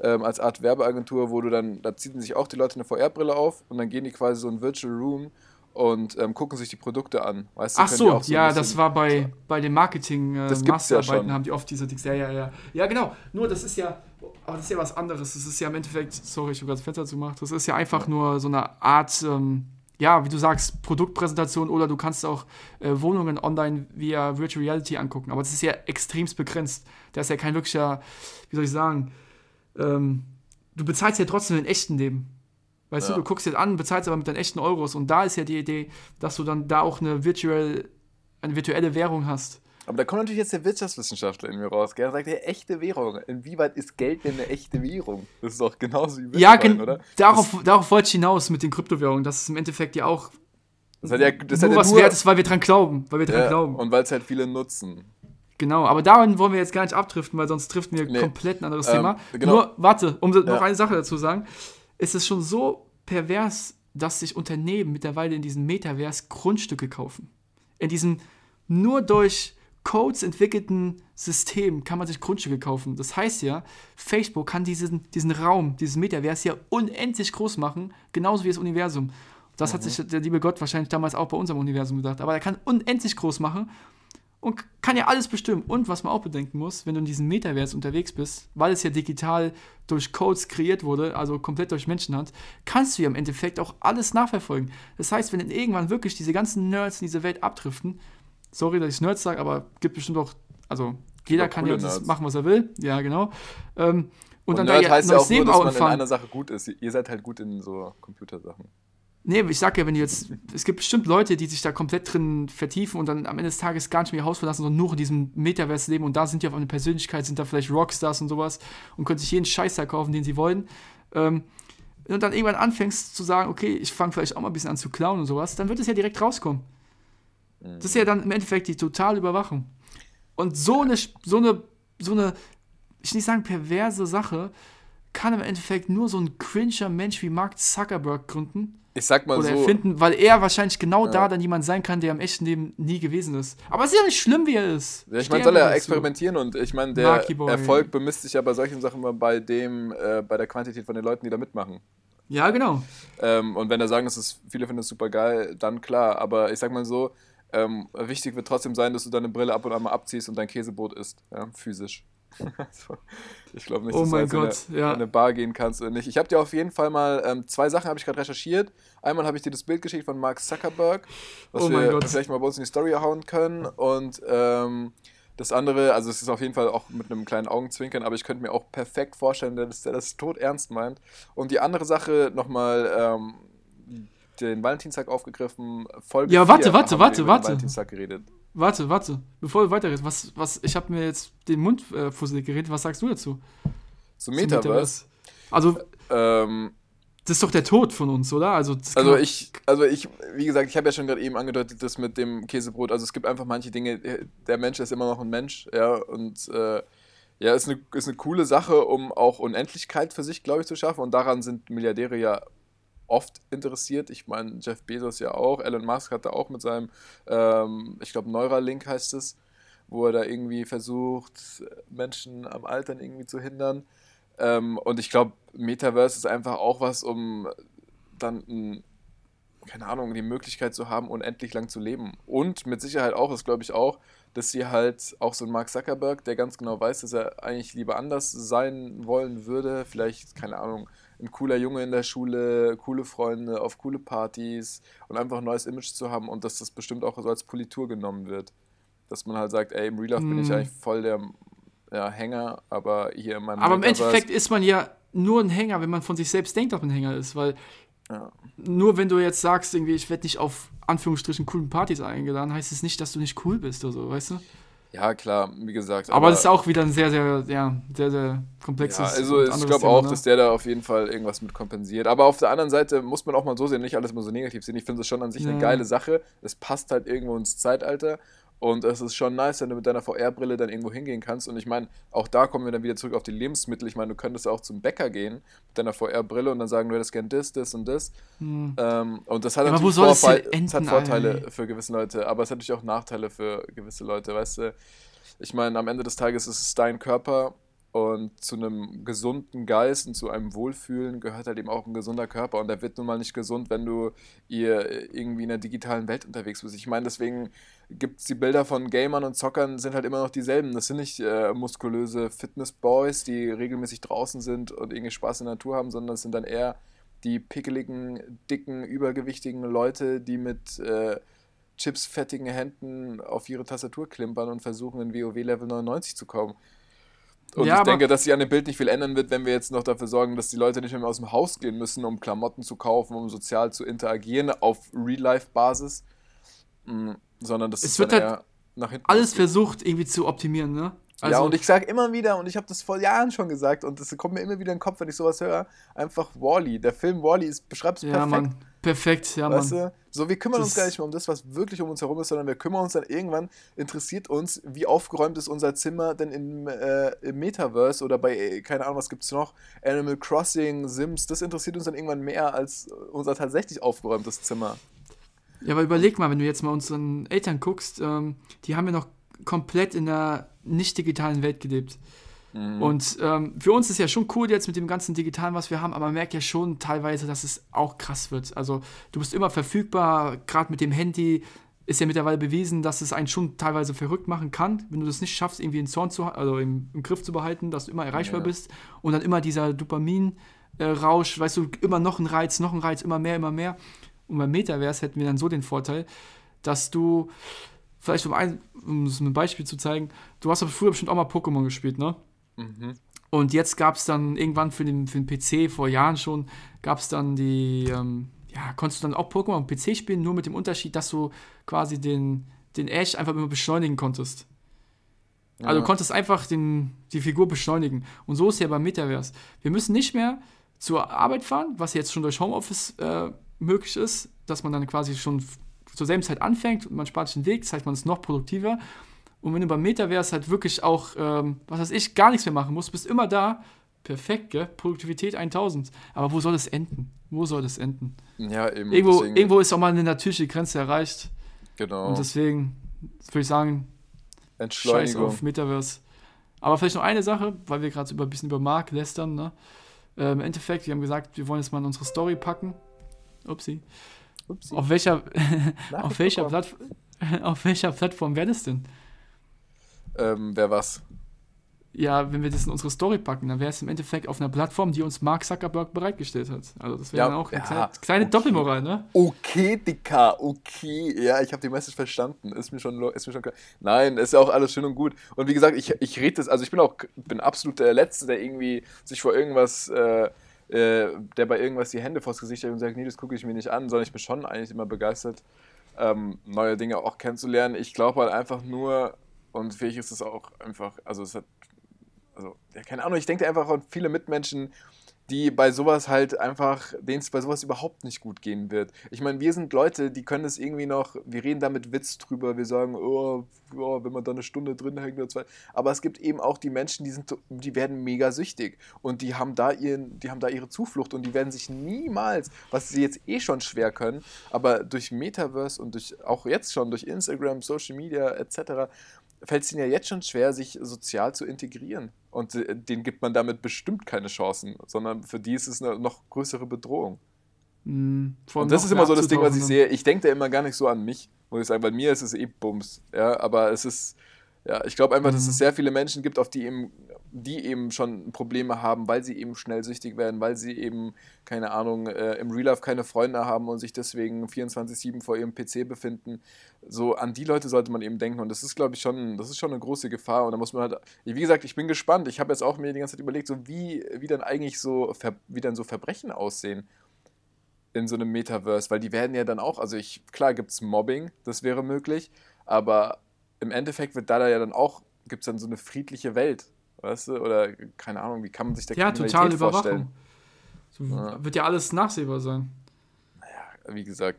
ähm, als Art Werbeagentur, wo du dann, da ziehen sich auch die Leute eine VR-Brille auf und dann gehen die quasi so in Virtual Room und ähm, gucken sich die Produkte an. Weißt du, Ach so, ein ja, das war bei, bei den marketing äh, ja haben die oft diese Dings. Ja, ja, ja. Ja, genau. Nur das ist ja, aber das ist ja was anderes. Das ist ja im Endeffekt, sorry, ich habe gerade das Fenster zugemacht. Das ist ja einfach nur so eine Art, ähm, ja, wie du sagst, Produktpräsentation oder du kannst auch äh, Wohnungen online via Virtual Reality angucken. Aber das ist ja extremst begrenzt. Da ist ja kein wirklicher, wie soll ich sagen, ähm, du bezahlst ja trotzdem in echten Leben. Weißt Ja. du, du guckst dir an, bezahlst aber mit deinen echten Euros. Und da ist ja die Idee, dass du dann da auch eine virtuell, eine virtuelle Währung hast. Aber da kommt natürlich jetzt der Wirtschaftswissenschaftler in mir raus, gell? Er sagt, ja, echte Währung. Inwieweit ist Geld denn eine echte Währung? Das ist doch genauso wie Ja, Bitcoin, gen- oder? darauf, darauf wollte ich hinaus mit den Kryptowährungen, dass es im Endeffekt ja auch Das hat ja, das nur hat ja was nur, wert ist, weil wir dran glauben. Weil wir dran ja, glauben. Und weil es halt viele nutzen. Genau, aber daran wollen wir jetzt gar nicht abdriften, weil sonst trifft wir Nee. komplett ein anderes Ähm, Thema. genau. Nur, warte, um noch Ja. eine Sache dazu zu sagen. Es ist schon so pervers, dass sich Unternehmen mittlerweile in diesem Metaverse Grundstücke kaufen. In diesem nur durch Codes entwickelten System kann man sich Grundstücke kaufen. Das heißt ja, Facebook kann diesen, diesen Raum, dieses Metaverse ja unendlich groß machen, genauso wie das Universum. Das Mhm. hat sich der liebe Gott wahrscheinlich damals auch bei unserem Universum gedacht. Aber er kann unendlich groß machen und kann ja alles bestimmen. Und was man auch bedenken muss, wenn du in diesem Metaverse unterwegs bist, weil es ja digital durch Codes kreiert wurde, also komplett durch Menschenhand, kannst du ja im Endeffekt auch alles nachverfolgen. Das heißt, wenn dann irgendwann wirklich diese ganzen Nerds in diese Welt abdriften, sorry, dass ich Nerds sage, aber gibt bestimmt auch, also jeder auch kann ja das machen, was er will. Ja, genau. Ähm, und, Und dann Nerd da heißt ja auch nur, dass man in einer Sache gut ist. Ihr seid halt gut in so Computersachen. Nee, ich sag ja, wenn du jetzt, es gibt bestimmt Leute, die sich da komplett drin vertiefen und dann am Ende des Tages gar nicht mehr ihr Haus verlassen, sondern nur in diesem Metaverse leben und da sind die auf eine Persönlichkeit, sind da vielleicht Rockstars und sowas und können sich jeden Scheiß da kaufen, den sie wollen. Ähm, du dann irgendwann anfängst zu sagen, okay, ich fange vielleicht auch mal ein bisschen an zu klauen und sowas, dann wird es ja direkt rauskommen. Das ist ja dann im Endeffekt die totale Überwachung. Und so eine, so eine, so eine, ich will nicht sagen perverse Sache, kann im Endeffekt nur so ein cringer Mensch wie Mark Zuckerberg gründen Ich sag mal oder so, erfinden, weil er wahrscheinlich genau Ja. da dann jemand sein kann, der im echten Leben nie gewesen ist. Aber es ist ja nicht schlimm, wie er ist. Ja, ich meine, soll er experimentieren und ich meine, der. Erfolg bemisst sich ja bei solchen Sachen immer bei dem, äh, bei der Quantität von den Leuten, die da mitmachen. Ja, genau. Ähm, und wenn er sagen, das ist, viele finden es super geil, dann klar. Aber ich sag mal so, ähm, wichtig wird trotzdem sein, dass du deine Brille ab und an mal abziehst und dein Käsebrot isst, ja, physisch. (laughs) also, ich glaube nicht, Oh dass du Gott, jetzt in, ja. eine, in eine Bar gehen kannst oder nicht. Ich habe dir auf jeden Fall mal ähm, zwei Sachen habe ich gerade recherchiert. Einmal habe ich dir das Bild geschickt von Mark Zuckerberg, was Oh mein wir Gott. vielleicht mal bei uns in die Story hauen können. Und ähm, das andere, also es ist auf jeden Fall auch mit einem kleinen Augenzwinkern, aber ich könnte mir auch perfekt vorstellen, dass der das tot ernst meint. Und die andere Sache nochmal ähm, den Valentinstag aufgegriffen. Folge Ja, warte, 4 warte, warte, warte. Valentinstag geredet. Warte, warte, bevor du weiterredest, was, was, ich habe mir jetzt den Mund äh, fusselig geredet, was sagst du dazu? Zum Zum Metaverse. Also, Ähm, das ist doch der Tod von uns, oder? Also, Also ich, also ich, wie gesagt, ich habe ja schon gerade eben angedeutet, das mit dem Käsebrot. Also es gibt einfach manche Dinge, äh, der Mensch ist immer noch ein Mensch, ja, und äh, ja, ist eine, ist eine coole Sache, um auch Unendlichkeit für sich, glaube ich, zu schaffen. Und daran sind Milliardäre ja oft interessiert. Ich meine, Jeff Bezos ja auch, Elon Musk hat da auch mit seinem, ähm, ich glaube, Neuralink heißt es, wo er da irgendwie versucht, Menschen am Altern irgendwie zu hindern. Ähm, und ich glaube, Metaverse ist einfach auch was, um dann, ein, keine Ahnung, die Möglichkeit zu haben, unendlich lang zu leben. Und mit Sicherheit auch, das glaube ich auch, dass sie halt auch so ein Mark Zuckerberg, der ganz genau weiß, dass er eigentlich lieber anders sein wollen würde, vielleicht, keine Ahnung, ein cooler Junge in der Schule, coole Freunde, auf coole Partys und einfach ein neues Image zu haben und dass das bestimmt auch so als Politur genommen wird. Dass man halt sagt, ey, im Real Life bin ich Mm. eigentlich voll der ja, Hänger, aber hier in meinem aber im Endeffekt ist man ja nur ein Hänger, wenn man von sich selbst denkt, dass man ein Hänger ist, weil Ja. nur wenn du jetzt sagst, irgendwie, ich werde nicht auf Anführungsstrichen coolen Partys eingeladen, heißt es nicht, dass du nicht cool bist oder so, weißt du? Ja, klar, wie gesagt. Aber, das ist auch wieder ein sehr, sehr, ja, sehr, sehr komplexes. Ja, also ich glaube auch, ne? dass der da auf jeden Fall irgendwas mit kompensiert. Aber auf der anderen Seite muss man auch mal so sehen, nicht alles immer so negativ sehen. Ich finde es schon an sich eine Ja. geile Sache. Es passt halt irgendwo ins Zeitalter. Und es ist schon nice, wenn du mit deiner VR-Brille dann irgendwo hingehen kannst. Und ich meine, auch da kommen wir dann wieder zurück auf die Lebensmittel. Ich meine, du könntest auch zum Bäcker gehen mit deiner VR-Brille und dann sagen, du hättest gern das, das und das. Hm. Ähm, und das hat aber natürlich wo soll es Vorfall- hat enden, Vorteile Alter? für gewisse Leute, aber es hat natürlich auch Nachteile für gewisse Leute, weißt du. Ich meine, am Ende des Tages ist es dein Körper und zu einem gesunden Geist und zu einem Wohlfühlen gehört halt eben auch ein gesunder Körper und der wird nun mal nicht gesund, wenn du ihr irgendwie in der digitalen Welt unterwegs bist. Ich meine, deswegen gibt es die Bilder von Gamern und Zockern sind halt immer noch dieselben. Das sind nicht äh, muskulöse Fitness-Boys, die regelmäßig draußen sind und irgendwie Spaß in der Natur haben, sondern es sind dann eher die pickeligen, dicken, übergewichtigen Leute, die mit äh, chipsfettigen Händen auf ihre Tastatur klimpern und versuchen, in WoW Level 99 zu kommen. Und Ja, ich denke, dass sich an dem Bild nicht viel ändern wird, wenn wir jetzt noch dafür sorgen, dass die Leute nicht mehr aus dem Haus gehen müssen, um Klamotten zu kaufen, um sozial zu interagieren auf Real-Life-Basis, Mm, sondern dass Es wird halt nach hinten Alles versucht irgendwie zu optimieren, ne? ja, und ich sage immer wieder, und ich habe das vor Jahren schon gesagt, und das kommt mir immer wieder in den Kopf, wenn ich sowas höre, einfach Wally. Der Film Wally beschreibt es ja, perfekt. Mann, perfekt, ja, Weißt Mann. du? So, wir kümmern uns Das- gar nicht mehr um das, was wirklich um uns herum ist, sondern wir kümmern uns dann irgendwann, interessiert uns, wie aufgeräumt ist unser Zimmer denn im, äh, im Metaverse oder bei, äh, keine Ahnung, was gibt's noch, Animal Crossing, Sims, das interessiert uns dann irgendwann mehr als unser tatsächlich aufgeräumtes Zimmer. Ja, aber überleg mal, wenn du jetzt mal unseren Eltern guckst, ähm, die haben ja noch komplett in der nicht digitalen Welt gelebt. Mhm. Und ähm, für uns ist ja schon cool jetzt mit dem ganzen Digitalen, was wir haben, aber man merkt ja schon teilweise, dass es auch krass wird. Also du bist immer verfügbar, gerade mit dem Handy ist ja mittlerweile bewiesen, dass es einen schon teilweise verrückt machen kann, wenn du das nicht schaffst, irgendwie einen Zorn zu, also im, im Griff zu behalten, dass du immer erreichbar Ja. bist und dann immer dieser Dopamin-Rausch, weißt du, immer noch ein Reiz, noch ein Reiz, immer mehr, immer mehr. Und beim Metaverse hätten wir dann so den Vorteil, dass du, vielleicht um ein, um es einem Beispiel zu zeigen, du hast aber früher bestimmt auch mal Pokémon gespielt, ne? Mhm. Und jetzt gab es dann irgendwann für den, für den PC, vor Jahren schon, gab es dann die, ähm, ja, konntest du dann auch Pokémon am PC spielen, nur mit dem Unterschied, dass du quasi den, den Ash einfach immer beschleunigen konntest. Also Ja. du konntest einfach den, die Figur beschleunigen. Und so ist ja beim Metaverse. Wir müssen nicht mehr zur Arbeit fahren, was jetzt schon durch Homeoffice äh, möglich ist, dass man dann quasi schon zur selben Zeit anfängt und man spart sich den Weg, das heißt, man ist noch produktiver. Und wenn du beim Metaverse halt wirklich auch, ähm, was weiß ich, gar nichts mehr machen musst, bist immer da, perfekt, gell? Produktivität 1000. Aber wo soll es enden? Wo soll es enden? Ja, eben. Irgendwo, deswegen- irgendwo ist auch mal eine natürliche Grenze erreicht. Genau. Und deswegen würde ich sagen, Scheiß auf Metaverse. Aber vielleicht noch eine Sache, weil wir gerade über, ein bisschen über Mark lästern. Ne? Äh, Im Endeffekt, wir haben gesagt, wir wollen jetzt mal in unsere Story packen. Upsi. Upsi. Auf welcher, (laughs) (laughs) auf, welcher (laughs) auf welcher Plattform wäre das denn? Ähm, wer was? ja, wenn wir das in unsere Story packen, dann wäre es im Endeffekt auf einer Plattform, die uns Mark Zuckerberg bereitgestellt hat. Also das wäre Ja, dann auch eine ja, kleine, kleine okay. Doppelmoral, ne? Okay, Dicker, okay. Ja, ich habe die Message verstanden. Ist mir schon, ist mir schon klar. Nein, ist ja auch alles schön und gut. Und wie gesagt, ich, ich rede das, also ich bin auch bin absolut der Letzte, der irgendwie sich vor irgendwas, äh, äh, der bei irgendwas die Hände vors Gesicht hält und sagt, nee, das gucke ich mir nicht an, sondern ich bin schon eigentlich immer begeistert, ähm, neue Dinge auch kennenzulernen. Ich glaube halt einfach nur, und für mich ist es auch einfach, also es hat, also, ja, keine Ahnung, ich denke einfach an viele Mitmenschen, die bei sowas halt einfach, denen es bei sowas überhaupt nicht gut gehen wird. Ich meine, wir sind Leute, die können es irgendwie noch, wir reden da mit Witz drüber, wir sagen, oh, ja, wenn man da eine Stunde drin hängt oder zwei. Aber es gibt eben auch die Menschen, die sind, die werden mega süchtig und die haben da ihren, die haben da ihre Zuflucht und die werden sich niemals, was sie jetzt eh schon schwer können, aber durch Metaverse und durch, auch jetzt schon durch Instagram, Social Media etc., fällt es ihnen ja jetzt schon schwer, sich sozial zu integrieren. Und äh, denen gibt man damit bestimmt keine Chancen, sondern für die ist es eine noch größere Bedrohung. Von Und das ist immer so das Ding, was ich sehe. Ich denke da immer gar nicht so an mich, muss ich sagen. Bei mir ist es eh Bums. Ja, aber es ist, ja, ich glaube einfach, dass Mhm. es sehr viele Menschen gibt, auf die eben, die eben schon Probleme haben, weil sie eben schnell süchtig werden, weil sie eben, keine Ahnung, äh, im Real Life keine Freunde haben und sich deswegen 24-7 vor ihrem PC befinden. So an die Leute sollte man eben denken. Und das ist, glaube ich, schon, das ist schon eine große Gefahr. Und da muss man halt, wie gesagt, ich bin gespannt. Ich habe jetzt auch mir die ganze Zeit überlegt, so wie, wie dann eigentlich so, wie dann so Verbrechen aussehen in so einem Metaverse, weil die werden ja dann auch, also ich, klar gibt es Mobbing, das wäre möglich, aber im Endeffekt wird da ja dann auch, gibt es dann so eine friedliche Welt, weißt du, oder keine Ahnung, wie kann man sich da Ja, totale? Überwachung. So, Ja. Wird ja alles nachsehbar sein. Wie gesagt,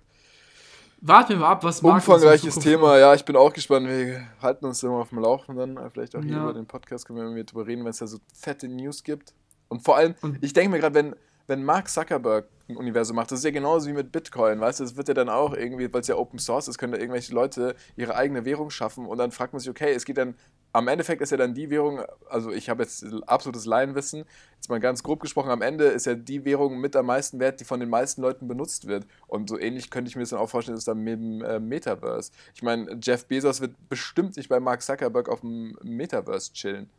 Warten wir mal ab, was in umfangreiches Thema, ja, ich bin auch gespannt, wir halten uns immer auf dem Laufenden, vielleicht auch hier Ja. über den Podcast können wir drüber reden, wenn es da so fette News gibt und vor allem, Und- ich denke mir gerade, wenn, wenn Mark Zuckerberg ein Universum macht, das ist ja genauso wie mit Bitcoin, weißt du, das wird ja dann auch irgendwie, weil es ja Open Source ist, können da irgendwelche Leute ihre eigene Währung schaffen und dann fragt man sich, okay, es geht dann, am Endeffekt ist ja dann die Währung, also ich habe jetzt absolutes Laienwissen, jetzt mal ganz grob gesprochen, am Ende ist ja die Währung mit am meisten wert, die von den meisten Leuten benutzt wird. Und so ähnlich könnte ich mir das dann auch vorstellen, ist dann mit dem äh, Metaverse. Ich meine, Jeff Bezos wird bestimmt nicht bei Mark Zuckerberg auf dem Metaverse chillen.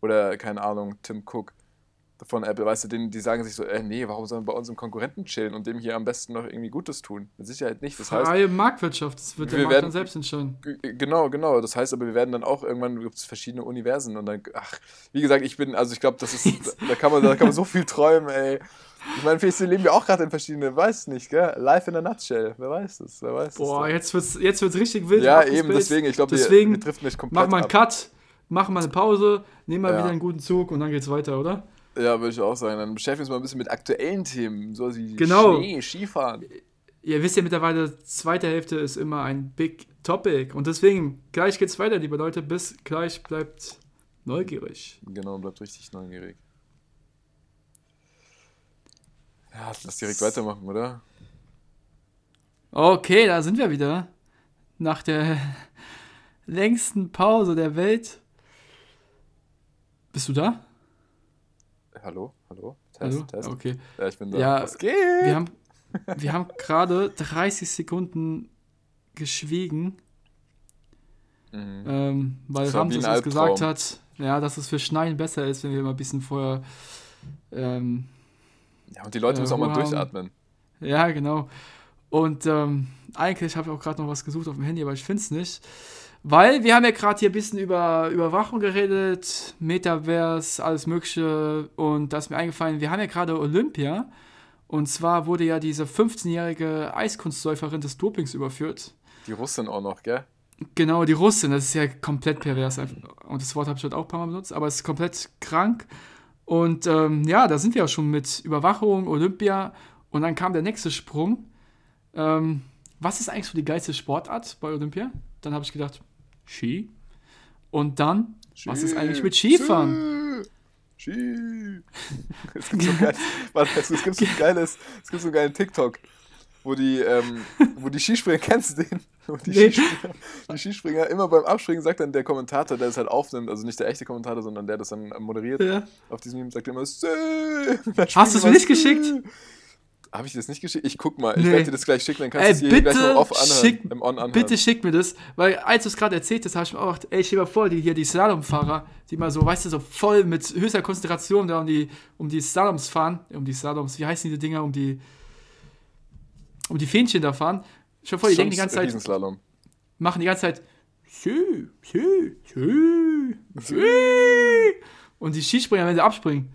Oder, keine Ahnung, Tim Cook von Apple, weißt du, denen, die sagen sich so, äh, nee, warum sollen wir bei unserem Konkurrenten chillen und dem hier am besten noch irgendwie Gutes tun? Mit Sicherheit nicht. Das heißt, Freie Marktwirtschaft, das wird der wir Markt werden- dann selbst entscheiden. Genau, genau. Das heißt aber, wir werden dann auch irgendwann gibt es verschiedene Universen und dann, ach, wie gesagt, ich bin, also ich glaube, das ist, (laughs) da kann man, da kann man so viel träumen, ey. Ich meine, vielleicht leben wir auch gerade in verschiedenen, weiß nicht, gell? Life in a nutshell, wer weiß das, wer weiß Boah, das. jetzt wird's, jetzt wird's richtig wild. ja, eben, deswegen, ich glaube, wir, Deswegen wir trifft mich komplett Mach mal einen ab. Cut, mach mal eine Pause, nehmen mal Ja. wieder einen guten Zug und dann geht's weiter, oder? Ja, würde ich auch sagen. Dann beschäftigen wir uns mal ein bisschen mit aktuellen Themen, so wie Genau. Schnee, Skifahren. Ihr wisst ja mittlerweile, zweite Hälfte ist immer ein Big Topic. Und deswegen, gleich geht's weiter, liebe Leute. Bis gleich, bleibt neugierig. Genau, bleibt richtig neugierig. Ja, lass direkt weitermachen, oder? Okay, da sind wir wieder. Nach der längsten Pause der Welt. Bist du da? Hallo, hallo, Test, Hallo? Test. Okay. Ja, ich bin da. Ja, Was geht? Wir haben, wir haben gerade 30 Sekunden geschwiegen, Mhm. ähm, weil Ramses uns gesagt hat, ja, dass es für Schneien besser ist, wenn wir immer ein bisschen vorher. Ähm, Ja, und die Leute äh, müssen auch mal Ruhe haben. durchatmen. ja, genau. Und ähm, eigentlich habe ich auch gerade noch was gesucht auf dem Handy, aber ich finde es nicht. Weil wir haben ja gerade hier ein bisschen über Überwachung geredet, Metaverse, alles Mögliche. Und da ist mir eingefallen, wir haben ja gerade Olympia. Und zwar wurde ja diese 15-jährige Eiskunstläuferin des Dopings überführt. Die Russin auch noch, gell? Genau, die Russin, das ist ja komplett pervers. Und das Wort habe ich heute auch ein paar Mal benutzt, aber es ist komplett krank. Und ähm, ja, da sind wir ja schon mit Überwachung, Olympia. Und dann kam der nächste Sprung. Ähm, was ist eigentlich so die geilste Sportart bei Olympia? Dann habe ich gedacht, Ski. Und dann, was ist eigentlich mit Skifahren? Ski. Ski. Es gibt so ein geiles, (laughs) warte, es gibt so ein geiles, es gibt so einen geilen TikTok, wo die, ähm, wo die Skispringer, (laughs) kennst du den? Wo die, Nee. Skispringer, die Skispringer immer beim Abspringen sagt dann der Kommentator, der es halt aufnimmt, also nicht der echte Kommentator, sondern der das dann moderiert, Ja. auf diesem Meme sagt er immer, (laughs) dann Hast springen du's mir nicht geschickt? Habe ich dir das nicht geschickt? Ich guck mal. Ich Nee. werde dir das gleich schicken, dann kannst du es gleich bitte mal off anhören. schick, im On anhören. bitte schick mir das, weil als du es gerade erzählt hast, habe ich mir auch gedacht, ey, stell dir mal vor, die hier, die Slalomfahrer, die mal so, weißt du, so voll mit höchster Konzentration da um die, um die Slaloms fahren, um die Slaloms, wie heißen diese Dinger, um die, um die Fähnchen da fahren. Schon vor, die denken die ganze Zeit, Riesenslalom. machen die ganze Zeit schü, schü, schü, schü. Und die Skispringer, wenn sie abspringen.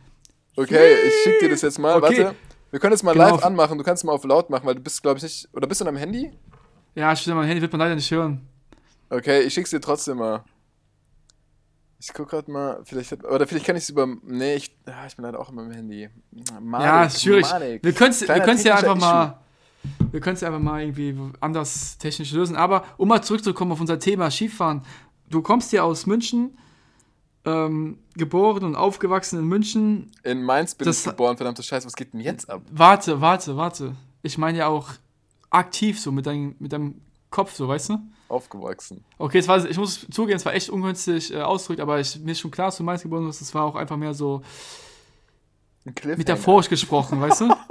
Okay, ich schicke dir das jetzt mal. Okay. Warte. Wir können es mal Genau. live anmachen. Du kannst es mal auf laut machen, weil du bist, glaube ich, nicht. Oder bist du am Handy? Ja, stimmt, mein Handy wird man leider nicht hören. Okay, ich schick's dir trotzdem mal. Ich guck grad mal, vielleicht, oder vielleicht kann ich es über, nee, ich, ja, ich bin leider auch immer im Handy. Manik, ja, ist schwierig. Manik. Wir können es ja einfach mal. Wir können es ja einfach mal irgendwie anders technisch lösen. Aber um mal zurückzukommen auf unser Thema Skifahren. Du kommst ja aus München, ähm, geboren und aufgewachsen in München. In Mainz bin Das- ich geboren, verdammte Scheiße, was geht denn jetzt ab? Warte, warte, warte. Ich meine ja auch aktiv so mit, dein, mit deinem Kopf, so, weißt du? Aufgewachsen. Okay, es war, ich muss zugeben, es war echt ungünstig äh, ausgedrückt, aber ich, mir ist schon klar, dass du Mainz geboren bist. Es war auch einfach mehr so metaphorisch gesprochen, weißt du? (laughs)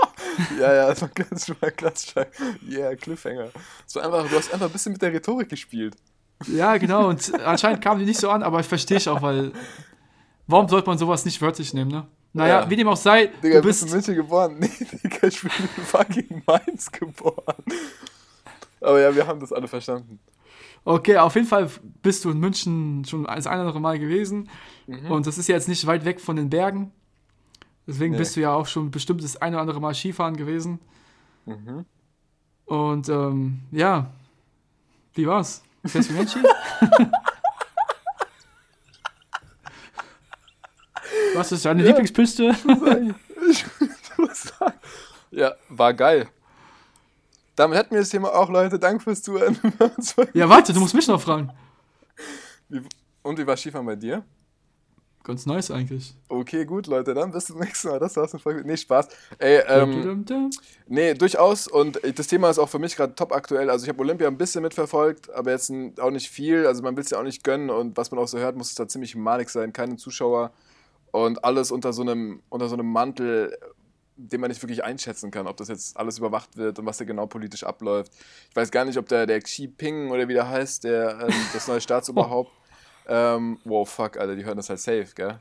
Ja, ja, das war ganz Klatschschlag. Yeah, Cliffhanger. War einfach, du hast einfach ein bisschen mit der Rhetorik gespielt. Ja, genau. Und anscheinend kam die nicht so an, aber ich verstehe ich auch, weil warum sollte man sowas nicht wörtlich nehmen, ne? Naja, Ja. wie dem auch sei, Digga, du bist du bist. in München geboren? (laughs) Nee, Digga, ich bin in fucking Mainz geboren. Aber ja, wir haben das alle verstanden. Okay, auf jeden Fall bist du in München schon das ein oder andere Mal gewesen. Mhm. Und das ist ja jetzt nicht weit weg von den Bergen. Deswegen Nee. bist du ja auch schon bestimmt das ein oder andere Mal Skifahren gewesen. Mhm. Und ähm, ja, wie war's? Du Ski? Was ist deine Ja. Lieblingspiste? Ich muss sagen. Ja, war geil. Damit hätten wir das Thema auch, Leute. Danke fürs Zuhören. Ja, warte, du musst mich noch fragen. Und wie war Skifahren bei dir? Ganz nice eigentlich. Okay, gut, Leute, dann bis zum nächsten Mal. Das war's. Folge. Nee, Spaß. Ey, ähm, nee, durchaus. Und das Thema ist auch für mich gerade top aktuell. Also, ich habe Olympia ein bisschen mitverfolgt, aber jetzt auch nicht viel. Also, man will es ja auch nicht gönnen. Und was man auch so hört, muss es da ziemlich malig sein. Keine Zuschauer und alles unter so einem, unter so einem Mantel, den man nicht wirklich einschätzen kann, ob das jetzt alles überwacht wird und was da genau politisch abläuft. Ich weiß gar nicht, ob der, der Xi Ping oder wie der heißt, der, ähm, das neue (laughs) Staatsoberhaupt. Ähm, wow, fuck, Alter, die hören das halt safe, gell?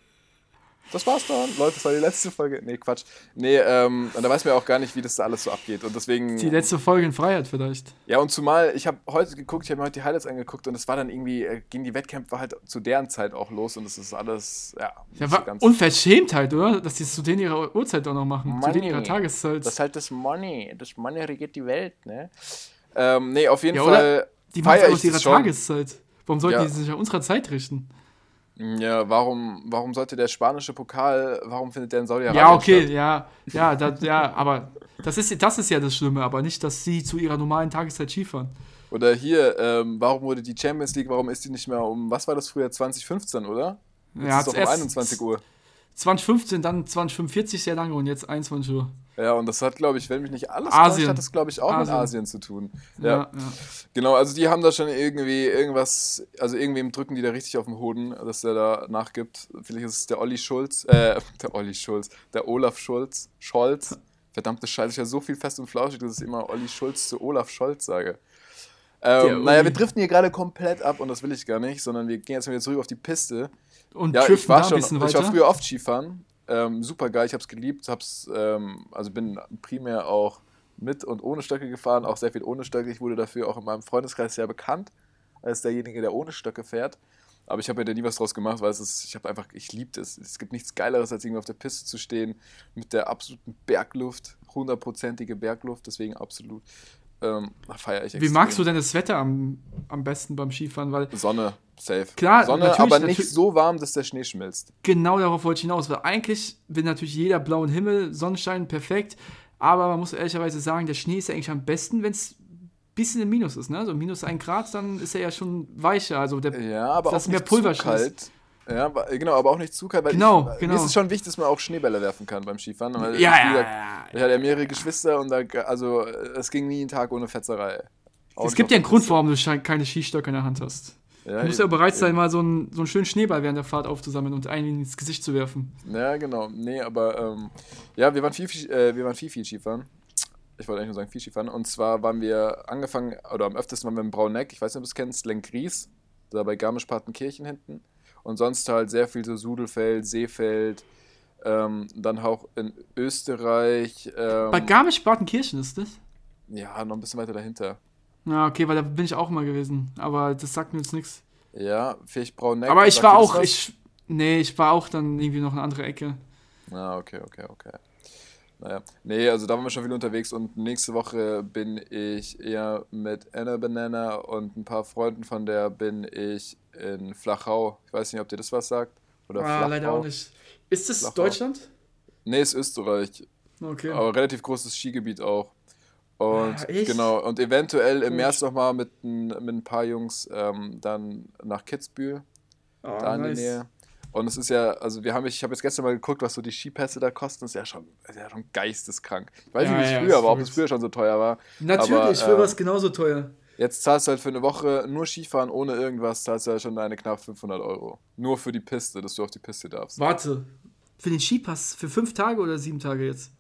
Das war's dann, Leute, das war die letzte Folge. Nee, Quatsch. Nee, ähm, und da weiß man ja auch gar nicht, wie das da alles so abgeht. Und deswegen. Die letzte Folge in Freiheit vielleicht. Ja, und zumal, ich habe heute geguckt, ich habe mir heute die Highlights angeguckt und es war dann irgendwie, äh, gingen die Wettkämpfe halt zu deren Zeit auch los und es ist alles, ja, Ja, nicht wa- so. Unverschämtheit, oder? Dass die es zu denen ihrer Uhrzeit auch noch machen. Zu denen ihrer Money. Tageszeit. Das ist halt das Money. Das Money regiert die Welt, ne? Ähm, nee, auf jeden Ja? Fall. die machen es zu ihrer schon. Tageszeit. Warum sollten Ja. die sich an unserer Zeit richten? Ja, warum, warum sollte der spanische Pokal, warum findet der in Saudi-Arabien Ja, okay, statt? ja, ja, (laughs) das, ja, aber das ist, das ist ja das Schlimme, aber nicht, dass sie zu ihrer normalen Tageszeit Skifahren. Oder hier, ähm, warum wurde die Champions League, warum ist die nicht mehr um, was war das früher, 2015, oder? Jetzt Ja, ist doch um zuerst 21 Uhr. 2015, dann 2045 sehr lange und jetzt 21 Uhr. Ja, und das hat, glaube ich, wenn mich nicht alles Asien. täuscht, hat das, glaube ich, auch Asien. mit Asien zu tun. Ja, Ja, ja. genau, also die haben da schon irgendwie irgendwas, also irgendwem drücken die da richtig auf den Hoden, dass der da nachgibt. Vielleicht ist es der Olli Schulz, äh, (laughs) der Olli Schulz, der Olaf Schulz, Scholz. Verdammte Scheiße, ich ja so viel fest und flauschig, dass ich immer Olli Schulz zu Olaf Scholz sage. Ähm, naja, wir driften hier gerade komplett ab und das will ich gar nicht, sondern wir gehen jetzt mal wieder zurück auf die Piste. Und Ja, ich war da ein schon, bisschen ich weiter. war früher oft Skifahren. Ähm, super geil, ich hab's geliebt, hab's, ähm, also bin primär auch mit und ohne Stöcke gefahren, auch sehr viel ohne Stöcke. Ich wurde dafür auch in meinem Freundeskreis sehr bekannt als derjenige, der ohne Stöcke fährt. Aber ich habe mir da nie was draus gemacht, weil es ist, ich habe einfach, ich liebe es. Es gibt nichts Geileres, als irgendwie auf der Piste zu stehen mit der absoluten Bergluft, hundertprozentige Bergluft, deswegen absolut ähm, feiere ich Wie magst du denn das Wetter am, am besten beim Skifahren? Weil Sonne, safe. Klar, Sonne, aber nicht so warm, dass der Schnee schmilzt. genau darauf wollte ich hinaus, weil eigentlich will natürlich jeder blauen Himmel, Sonnenschein, perfekt. Aber man muss ehrlicherweise sagen, der Schnee ist ja eigentlich am besten, wenn es ein bisschen im Minus ist. Ne? So minus ein Grad, dann ist er ja schon weicher. Also der, Ja, aber Das auch mehr Pulver zu kalt. Ja, genau, aber auch nicht zu kalt, weil Genau, ich, genau. mir ist es schon wichtig, dass man auch Schneebälle werfen kann beim Skifahren. Ja, wie ja, ja, Ich hatte ja mehrere Geschwister und da, also es ging nie ein Tag ohne Fetzerei. Auch Es gibt ja einen Grund, warum du keine Skistöcke in der Hand hast. Ja, Du musst ja bereit sein, eben. mal so einen, so einen schönen Schneeball während der Fahrt aufzusammeln und einen ins Gesicht zu werfen. Ja, genau. Nee, aber ähm, ja, wir waren viel, viel, äh, wir waren viel, viel Skifahren. ich wollte eigentlich nur sagen, viel Skifahren. Und zwar waren wir angefangen, oder am öftesten waren wir im Brauneck, ich weiß nicht, ob du es kennst, Lenkries, da bei Garmisch-Partenkirchen hinten. Und sonst halt sehr viel so Sudelfeld, Seefeld, ähm, dann auch in Österreich. Ähm, Bei Garmisch-Partenkirchen ist das? ja, noch ein bisschen weiter dahinter. Ja, okay, weil da bin ich auch mal gewesen. Aber das sagt mir jetzt nichts. Ja, vielleicht Brauneck. Aber ich war auch, ich. Nee, ich war auch dann irgendwie noch eine andere Ecke. Ah, okay, okay, okay. Naja, nee, also da waren wir schon viel unterwegs und nächste Woche bin ich eher mit Anna Banana und ein paar Freunden von der bin ich in Flachau. Ich weiß nicht, ob dir das was sagt. Oder ah, Flachau. leider auch nicht. Ist das Flachau. Deutschland? Nee, ist Österreich. Okay. Aber relativ großes Skigebiet auch. Und Ah, genau, und eventuell im Gut. März nochmal mit, ein- mit ein paar Jungs ähm, dann nach Kitzbühel, Ah, da in nice. der Nähe. Und es ist ja, also wir haben, ich habe jetzt gestern mal geguckt, was so die Skipässe da kosten. Das ist ja schon, ist ja schon geisteskrank. Ich weiß Ja, nicht, wie es ja, früher war, ob es früher schon so teuer war. Natürlich, Aber, früher war es ähm, genauso teuer. Jetzt zahlst du halt für eine Woche nur Skifahren ohne irgendwas, zahlst du halt schon deine knapp 500 Euro. Nur für die Piste, dass du auf die Piste darfst. Warte. Für den Skipass für fünf Tage oder sieben Tage jetzt?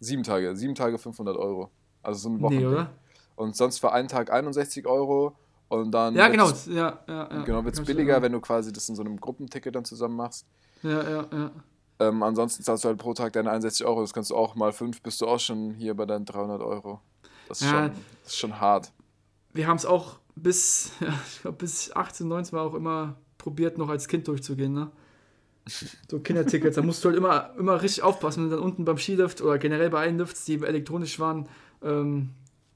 Sieben Tage, sieben Tage 500 Euro. Also so eine Woche. Nee, oder? Und sonst für einen Tag 61 Euro und dann Ja, genau. Ja, ja, ja. Genau, wird es billiger, wenn du quasi das in so einem Gruppenticket dann zusammen machst. Ja, ja, ja. Ähm, ansonsten zahlst du halt pro Tag deine 61 Euro. Das kannst du auch mal fünf, bist du auch schon hier bei deinen 300 Euro. Das ist, Ja. schon, das ist schon hart. Wir haben es auch bis, (laughs) ja, ich glaube, bis 18, 19 war auch immer probiert, noch als Kind durchzugehen, ne? (laughs) So Kindertickets, da musst du halt immer, immer richtig aufpassen, wenn du dann unten beim Skilift oder generell bei allen Lifts, die elektronisch waren, ähm,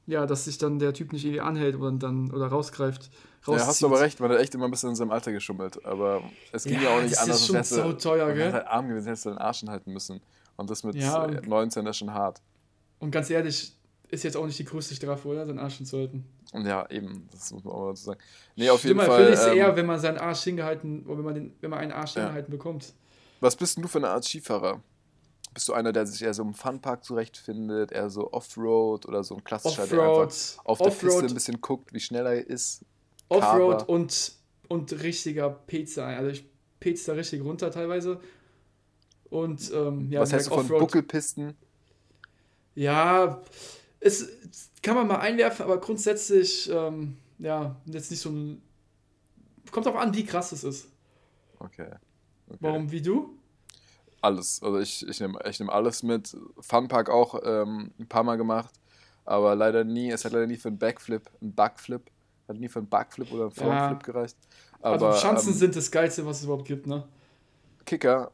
ja, dass sich dann der Typ nicht irgendwie anhält oder dann oder rausgreift. Ja, hast rauszieht. du aber recht, man hat echt immer ein bisschen in seinem Alter geschummelt. Aber es ging ja, Ja, auch nicht das anders. ist schon du- sauteuer, man gell? hätte halt arm gewesen, hättest du den Arsch halten müssen. Und das mit Ja, äh, und- 19 ist schon hart. Und ganz ehrlich, ist jetzt auch nicht die größte Strafe, oder? Seinen Arsch hinzuhalten. Und ja, eben, das muss man auch mal dazu sagen. Nee, auf jeden Schlimmer Fall. ich es ähm, eher, wenn man seinen Arsch hingehalten, oder wenn man, den, wenn man einen Arsch Ja. hingehalten bekommt. Was bist denn du für eine Art Skifahrer? Bist du einer, der sich eher so im Funpark zurechtfindet, eher so Offroad oder so ein klassischer, der Offroad, einfach auf der Piste Offroad, ein bisschen guckt, wie schnell er ist? Offroad Carver. und, und richtiger Pizza. Also ich pizza richtig runter teilweise. Und ähm, ja, Was hältst du von Buckelpisten? Ja, es kann man mal einwerfen, aber grundsätzlich, ähm, ja, jetzt nicht so ein. Kommt auch an, wie krass es ist. Okay. okay. Warum, wie du? Alles. Also ich, ich nehme ich nehm alles mit. Funpark auch ähm, ein paar Mal gemacht, aber leider nie, es hat leider nie für einen Backflip, einen Backflip, hat nie für einen Backflip oder einen Ja. Frontflip gereicht. Aber also Schanzen ähm, sind das Geilste, was es überhaupt gibt, ne? Kicker,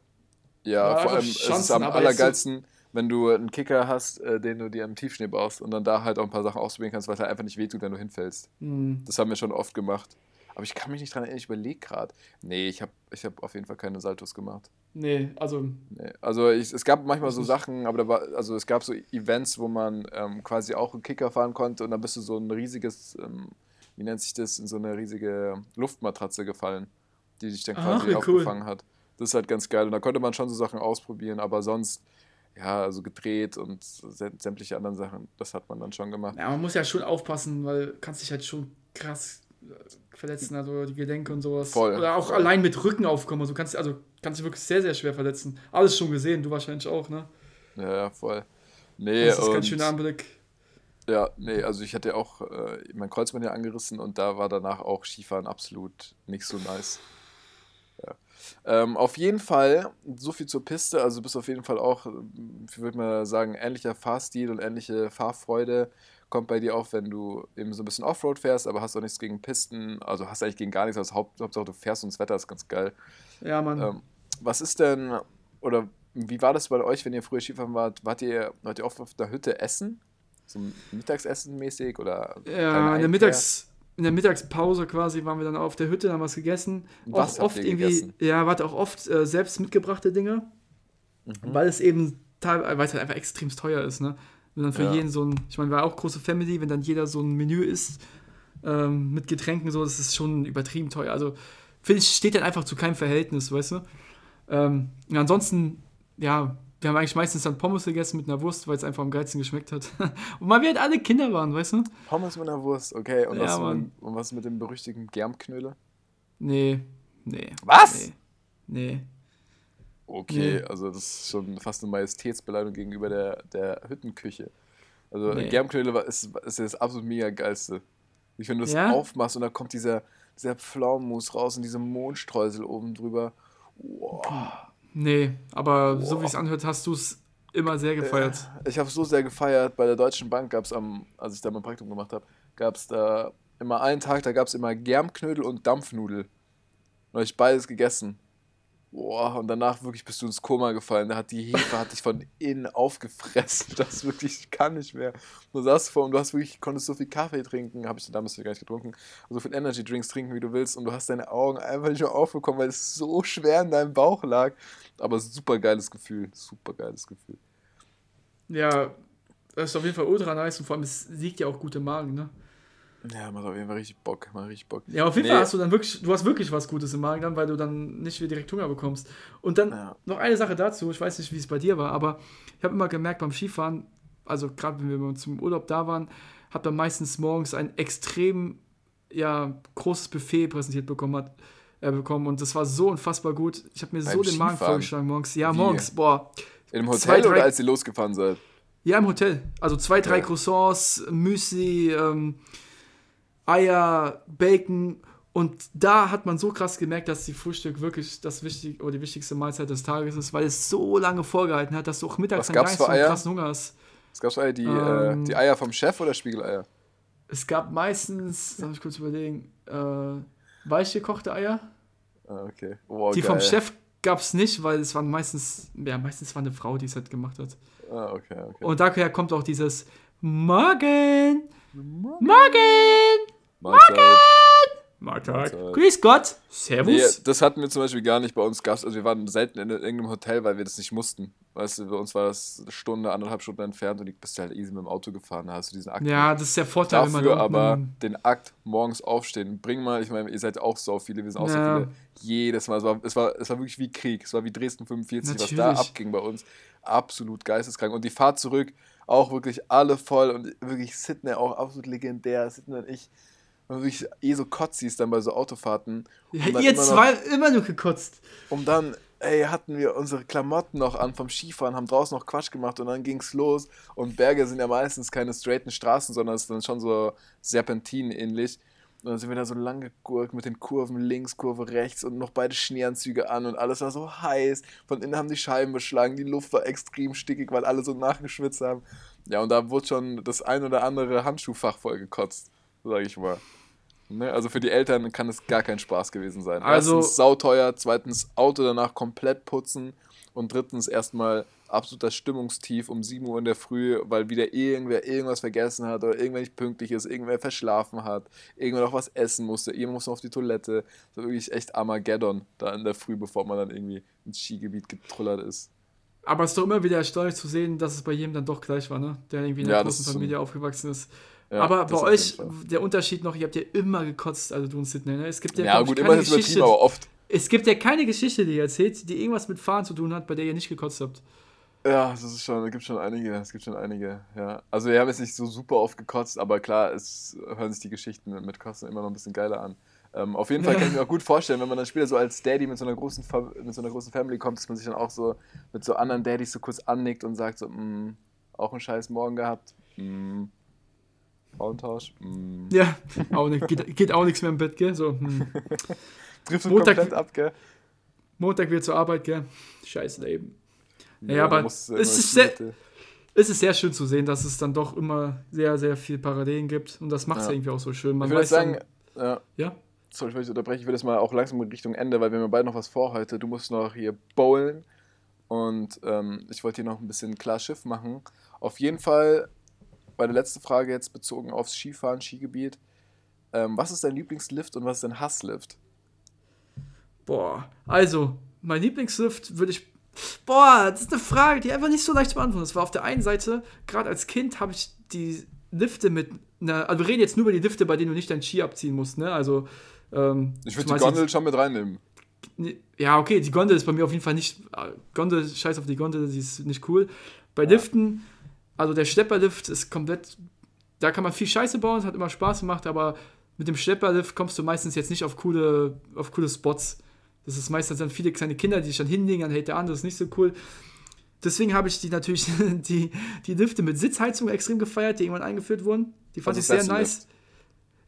ja, Ja, vor allem es ist Schanzen, am allergeilsten, wenn du einen Kicker hast, äh, den du dir im Tiefschnee baust und dann da halt auch ein paar Sachen ausprobieren kannst, weil es halt einfach nicht wehtut, wenn du hinfällst. Hm. Das haben wir schon oft gemacht. Aber ich kann mich nicht dran erinnern, ich überlege gerade. Nee, ich habe ich hab auf jeden Fall keine Saltos gemacht. Nee, also Nee. Also ich, es gab manchmal so. Sachen, aber da war, also es gab so Events, wo man ähm, quasi auch einen Kicker fahren konnte und dann bist du so ein riesiges, ähm, wie nennt sich das, in so eine riesige Luftmatratze gefallen, die dich dann Ach, quasi cool. aufgefangen hat. Das ist halt ganz geil und da konnte man schon so Sachen ausprobieren, aber sonst, ja, also gedreht und sä- sämtliche anderen Sachen, das hat man dann schon gemacht. Ja, man muss ja schon aufpassen, weil du kannst dich halt schon krass verletzen, also die Gelenke und sowas. Voll, Oder auch allein mit Rücken aufkommen. Also kannst also kannst dich wirklich sehr, sehr schwer verletzen. Alles schon gesehen, du wahrscheinlich auch, ne? Ja, voll. Nee, Das ist ganz schöner Anblick. Ja, nee, also ich hatte auch äh, mein Kreuzband ja angerissen und da war danach auch Skifahren absolut nicht so nice. Ja. Ähm, auf jeden Fall, so viel zur Piste, also du bist auf jeden Fall auch, ähm, ich würde mal sagen, ähnlicher Fahrstil und ähnliche Fahrfreude kommt bei dir auch, wenn du eben so ein bisschen Offroad fährst, aber hast auch nichts gegen Pisten, also hast eigentlich gegen gar nichts, also Haupt, Hauptsache du fährst und das Wetter ist ganz geil. Ja, Mann. Ähm, was ist denn, oder wie war das bei euch, wenn ihr früher Skifahren wart? Wart ihr, wart ihr oft auf der Hütte essen? So Mittagessen mäßig oder? ja, in der? Mittags, in der Mittagspause quasi waren wir dann auf der Hütte, haben was gegessen. Was auch oft irgendwie, gegessen? ja, warte auch oft äh, selbst mitgebrachte Dinge, Mhm. weil es eben teilweise, halt einfach extrem teuer ist, ne? Wenn dann für Ja. jeden so ein, ich meine, war auch große Family, wenn dann jeder so ein Menü isst, ähm, mit Getränken so, das ist schon übertrieben teuer. Also, finde ich, steht dann einfach zu keinem Verhältnis, weißt du? Ähm, und ansonsten, ja, wir haben eigentlich meistens dann Pommes gegessen mit einer Wurst, weil es einfach am geilsten geschmeckt hat. (laughs) und weil wir halt alle Kinder waren, weißt du? Pommes mit einer Wurst, okay. Und, Ja, was, mit und was mit dem berüchtigten Germknödel? Nee, nee. Was? Nee. nee. Okay, Nee. also das ist schon fast eine Majestätsbeleidigung gegenüber der, der Hüttenküche. Also Nee. Germknödel ist, ist das absolut mega geilste. Ich finde, du das Ja? aufmachst und dann kommt dieser, dieser Pflaumenmus raus und diese Mondstreusel oben drüber. Wow. Nee, aber so Boah. wie es anhört, hast du es immer sehr gefeiert. Ich habe es so sehr gefeiert. Bei der Deutschen Bank gab es am, als ich da mein Praktikum gemacht habe, gab es da immer einen Tag, da gab es immer Germknödel und Dampfnudel. Und hab ich beides gegessen. Boah, und danach wirklich bist du ins Koma gefallen. Da hat die Hefe hat dich von innen aufgefressen. (laughs) Das wirklich, ich kann nicht mehr. Du saßt vor und du hast wirklich, konntest so viel Kaffee trinken, habe ich damals gar nicht getrunken, so viel Energy Drinks trinken, wie du willst, und du hast deine Augen einfach nicht mehr aufbekommen, weil es so schwer in deinem Bauch lag. Aber super geiles Gefühl, super geiles Gefühl. Ja, das ist auf jeden Fall ultra nice und vor allem, es liegt ja auch gut im Magen, ne? Ja, macht auf jeden Fall richtig Bock, macht richtig Bock. Ja, auf jeden Nee. Fall hast du dann wirklich, du hast wirklich was Gutes im Magen dann, weil du dann nicht wieder direkt Hunger bekommst. Und dann Ja. noch eine Sache dazu, ich weiß nicht, wie es bei dir war, aber ich habe immer gemerkt beim Skifahren, also gerade wenn wir zum Urlaub da waren, hat man meistens morgens ein extrem ja, großes Buffet präsentiert bekommen hat. Äh, bekommen und das war so unfassbar gut. Ich habe mir Beim so den Magen Skifahren? vollgeschlagen morgens. Ja, Wie? morgens, boah. In einem Zwei, Hotel drei- oder als ihr losgefahren seid? Ja, im Hotel. Also zwei, drei Ja. Croissants, Müsli, ähm, Eier, Bacon. Und da hat man so krass gemerkt, dass die Frühstück wirklich das wichtig oder die wichtigste Mahlzeit des Tages ist, weil es so lange vorgehalten hat, dass du auch mittags dann gar nicht so krassen Hunger hast. Es gab Eier, die, Ähm. äh, die Eier vom Chef oder Spiegeleier? Es gab meistens, darf ich kurz überlegen, äh, weich gekochte Eier. Ah, okay. Oh, die geil. vom Chef gab es nicht, weil es waren meistens, ja, meistens war eine Frau, die es halt gemacht hat. Ah, okay, okay. Und daher kommt auch dieses Morgen, Morgen. Mahlzeit. Mahlzeit. Mahlzeit. Grüß Gott. Nee, Servus. das hatten wir zum Beispiel gar nicht bei uns. Gab's, also wir waren selten in irgendeinem Hotel, weil wir das nicht mussten. Weißt du, bei uns war das eine Stunde, anderthalb Stunden entfernt und du bist halt easy mit dem Auto gefahren. Da hast du diesen Akt. ja, das ist der Vorteil, wenn man Dafür da unten aber den Akt morgens aufstehen. Bring mal, ich meine, ihr seid auch so viele, wir sind auch Ja. so viele. Jedes Mal. Es war, es, war, es war wirklich wie Krieg. Es war wie Dresden 45, was da Natürlich. abging bei uns. Absolut geisteskrank. Und die Fahrt zurück, auch wirklich alle voll und wirklich Sydney auch absolut legendär. Sydney und ich. Und wirklich eh so Kotzis dann bei so Autofahrten. Ja, ihr immer noch- zwei immer nur gekotzt. und dann, ey, hatten wir unsere Klamotten noch an vom Skifahren, haben draußen noch Quatsch gemacht und dann ging's los. Und Berge sind ja meistens keine straighten Straßen, sondern es ist dann schon so Serpentinen ähnlich. Und dann sind wir da so lang gegurkt mit den Kurven links, Kurve rechts und noch beide Schneeanzüge an und alles war so heiß. Von innen haben die Scheiben beschlagen, die Luft war extrem stickig, weil alle so nachgeschwitzt haben. Ja, und da wurde schon das ein oder andere Handschuhfach voll gekotzt, sag ich mal. Ne? Also für die Eltern kann es gar kein Spaß gewesen sein. Also- Erstens sauteuer, zweitens Auto danach komplett putzen und drittens erstmal absoluter Stimmungstief um 7 Uhr in der Früh, weil wieder irgendwer irgendwas vergessen hat oder irgendwer nicht pünktlich ist, irgendwer verschlafen hat, irgendwer noch was essen musste, irgendwer musste auf die Toilette. Das war wirklich echt Armageddon da in der Früh, bevor man dann irgendwie ins Skigebiet getrullert ist. Aber es ist doch immer wieder erstaunlich zu sehen, dass es bei jedem dann doch gleich war, ne? Der irgendwie in einer Ja, großen Familie aufgewachsen ist. Ja, aber bei euch, der Unterschied noch, ihr habt ja immer gekotzt, also du und Sidney, ne? Es gibt ja, Ja, gut, keine immer ist übertrieben, Geschichte, aber oft. es gibt ja keine Geschichte, die ihr erzählt, die irgendwas mit Fahren zu tun hat, bei der ihr nicht gekotzt habt. Ja, das ist schon, es gibt schon einige, es gibt schon einige, ja. Also wir haben jetzt nicht so super oft gekotzt, aber klar, es hören sich die Geschichten mit Kotzen immer noch ein bisschen geiler an. Ähm, auf jeden Fall kann ich mir auch gut vorstellen, wenn man dann später so als Daddy mit so einer großen Fa- mit so einer großen Family kommt, dass man sich dann auch so mit so anderen Daddys so kurz annickt und sagt so, mm, auch einen scheiß Morgen gehabt, mm, Frauentausch, mm. Ja, auch nicht, geht, geht auch nichts mehr im Bett, gell? So. Trifft es Montag- komplett ab, gell? Montag wieder zur Arbeit, gell? Scheiß Leben. Ja, dann aber du es ist sehr- Es ist sehr schön zu sehen, dass es dann doch immer sehr, sehr viel Parallelen gibt. Und das macht es Ja. irgendwie auch so schön. Man Ich würde sagen, dann, ja, ja, sorry, ich dich unterbrechen, ich will das mal auch langsam in Richtung Ende, weil wir haben beide noch was vor heute. Du musst noch hier bowlen und ähm, ich wollte hier noch ein bisschen klar Schiff machen. Auf jeden Fall bei der letzten Frage jetzt bezogen aufs Skifahren, Skigebiet. Ähm, was ist dein Lieblingslift und was ist dein Hasslift? boah. Also, mein Lieblingslift würde ich. Boah, das ist eine Frage, die einfach nicht so leicht zu beantworten ist. War auf der einen Seite, gerade als Kind habe ich die Lifte mit einer. Also, wir reden jetzt nur über die Lifte, bei denen du nicht dein Ski abziehen musst, ne? Also. Ähm, Ich würde die Gondel schon mit reinnehmen. Ja, okay, die Gondel ist bei mir auf jeden Fall nicht. äh, Gondel, scheiß auf die Gondel, die ist nicht cool. Bei Liften, also der Schlepperlift ist komplett. Da kann man viel Scheiße bauen, es hat immer Spaß gemacht, aber mit dem Schlepperlift kommst du meistens jetzt nicht auf coole, auf coole Spots. Das ist meistens dann viele kleine Kinder, die sich dann hinlegen, dann hält der an, das ist nicht so cool. deswegen habe ich die natürlich, (laughs) die, die Lifte mit Sitzheizung extrem gefeiert, die irgendwann eingeführt wurden. Die fand Also ich sehr nice.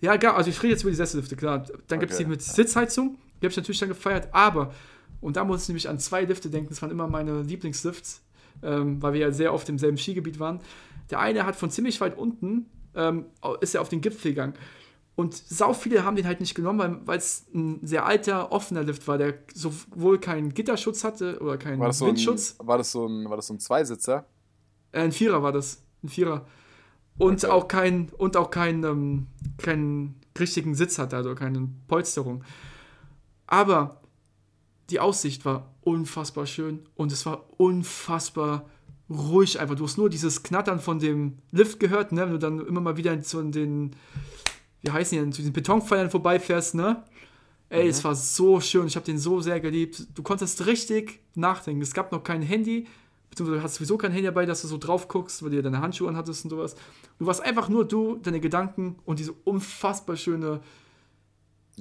Ja, gar, also ich rede jetzt über die Sessellifte, klar. Dann gibt es Okay. die mit Sitzheizung, die habe ich natürlich dann gefeiert, aber, und da muss ich nämlich an zwei Lifte denken, das waren immer meine Lieblingslifts, ähm, weil wir ja sehr oft im selben Skigebiet waren. Der eine hat von ziemlich weit unten, ähm, ist er auf den Gipfel gegangen. Und sau viele haben den halt nicht genommen, weil es ein sehr alter, offener Lift war, der sowohl keinen Gitterschutz hatte oder keinen War so ein, Windschutz. war das so ein, war das so ein Zweisitzer? Äh, ein Vierer war das. Ein Vierer. Und Okay. auch kein, und auch kein, ähm, keinen richtigen Sitz hatte, also keine Polsterung. Aber die Aussicht war unfassbar schön und es war unfassbar ruhig einfach. Du hast nur dieses Knattern von dem Lift gehört, ne? Wenn du dann immer mal wieder zu den, wie heißen die denn, zu diesen Betonpfeilern vorbeifährst, ne? Ey, es war so schön, ich habe den so sehr geliebt. Du konntest richtig nachdenken. Es gab noch kein Handy, beziehungsweise du hast sowieso kein Handy dabei, dass du so drauf guckst, weil du ja deine Handschuhe anhattest und sowas. Du warst einfach nur du, deine Gedanken und diese unfassbar schöne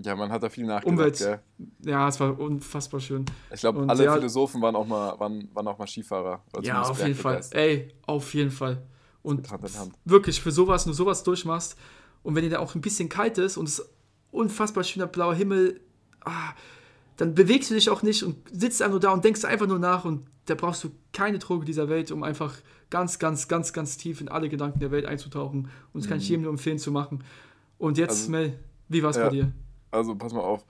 Ja, man hat da viel nachgedacht, Umwelt. gell? Ja, es war unfassbar schön. Ich glaube, alle ja- Philosophen waren auch mal, waren, waren auch mal Skifahrer. Oder Ja, auf jeden Fall. Ey, auf jeden Fall. Und Hand Hand. wirklich, für sowas, du sowas durchmachst und wenn dir da auch ein bisschen kalt ist und es unfassbar schöner blauer Himmel, ah, dann bewegst du dich auch nicht und sitzt einfach nur da und denkst einfach nur nach und da brauchst du keine Droge dieser Welt, um einfach ganz, ganz, ganz, ganz tief in alle Gedanken der Welt einzutauchen. Und das kann ich jedem nur empfehlen zu machen. Und jetzt, Also- Mel, wie war es ja. bei dir? Also pass mal auf.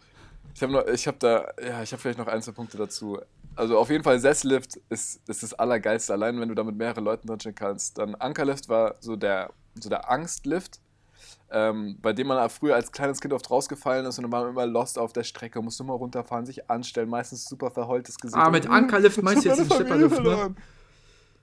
Ich habe habe da, ja, ich habe vielleicht noch ein, zwei Punkte dazu. Also auf jeden Fall Sesslift ist, ist das Allergeilste. Allein wenn du da mit mehreren Leuten drinstehen kannst. Dann Ankerlift war so der, so der Angstlift, ähm, bei dem man früher als kleines Kind oft rausgefallen ist und dann war man immer lost auf der Strecke, musste immer runterfahren, sich anstellen, meistens super verheultes Gesicht. Ah, mit Ankerlift meinst du jetzt hab den Schlepperlift, ne?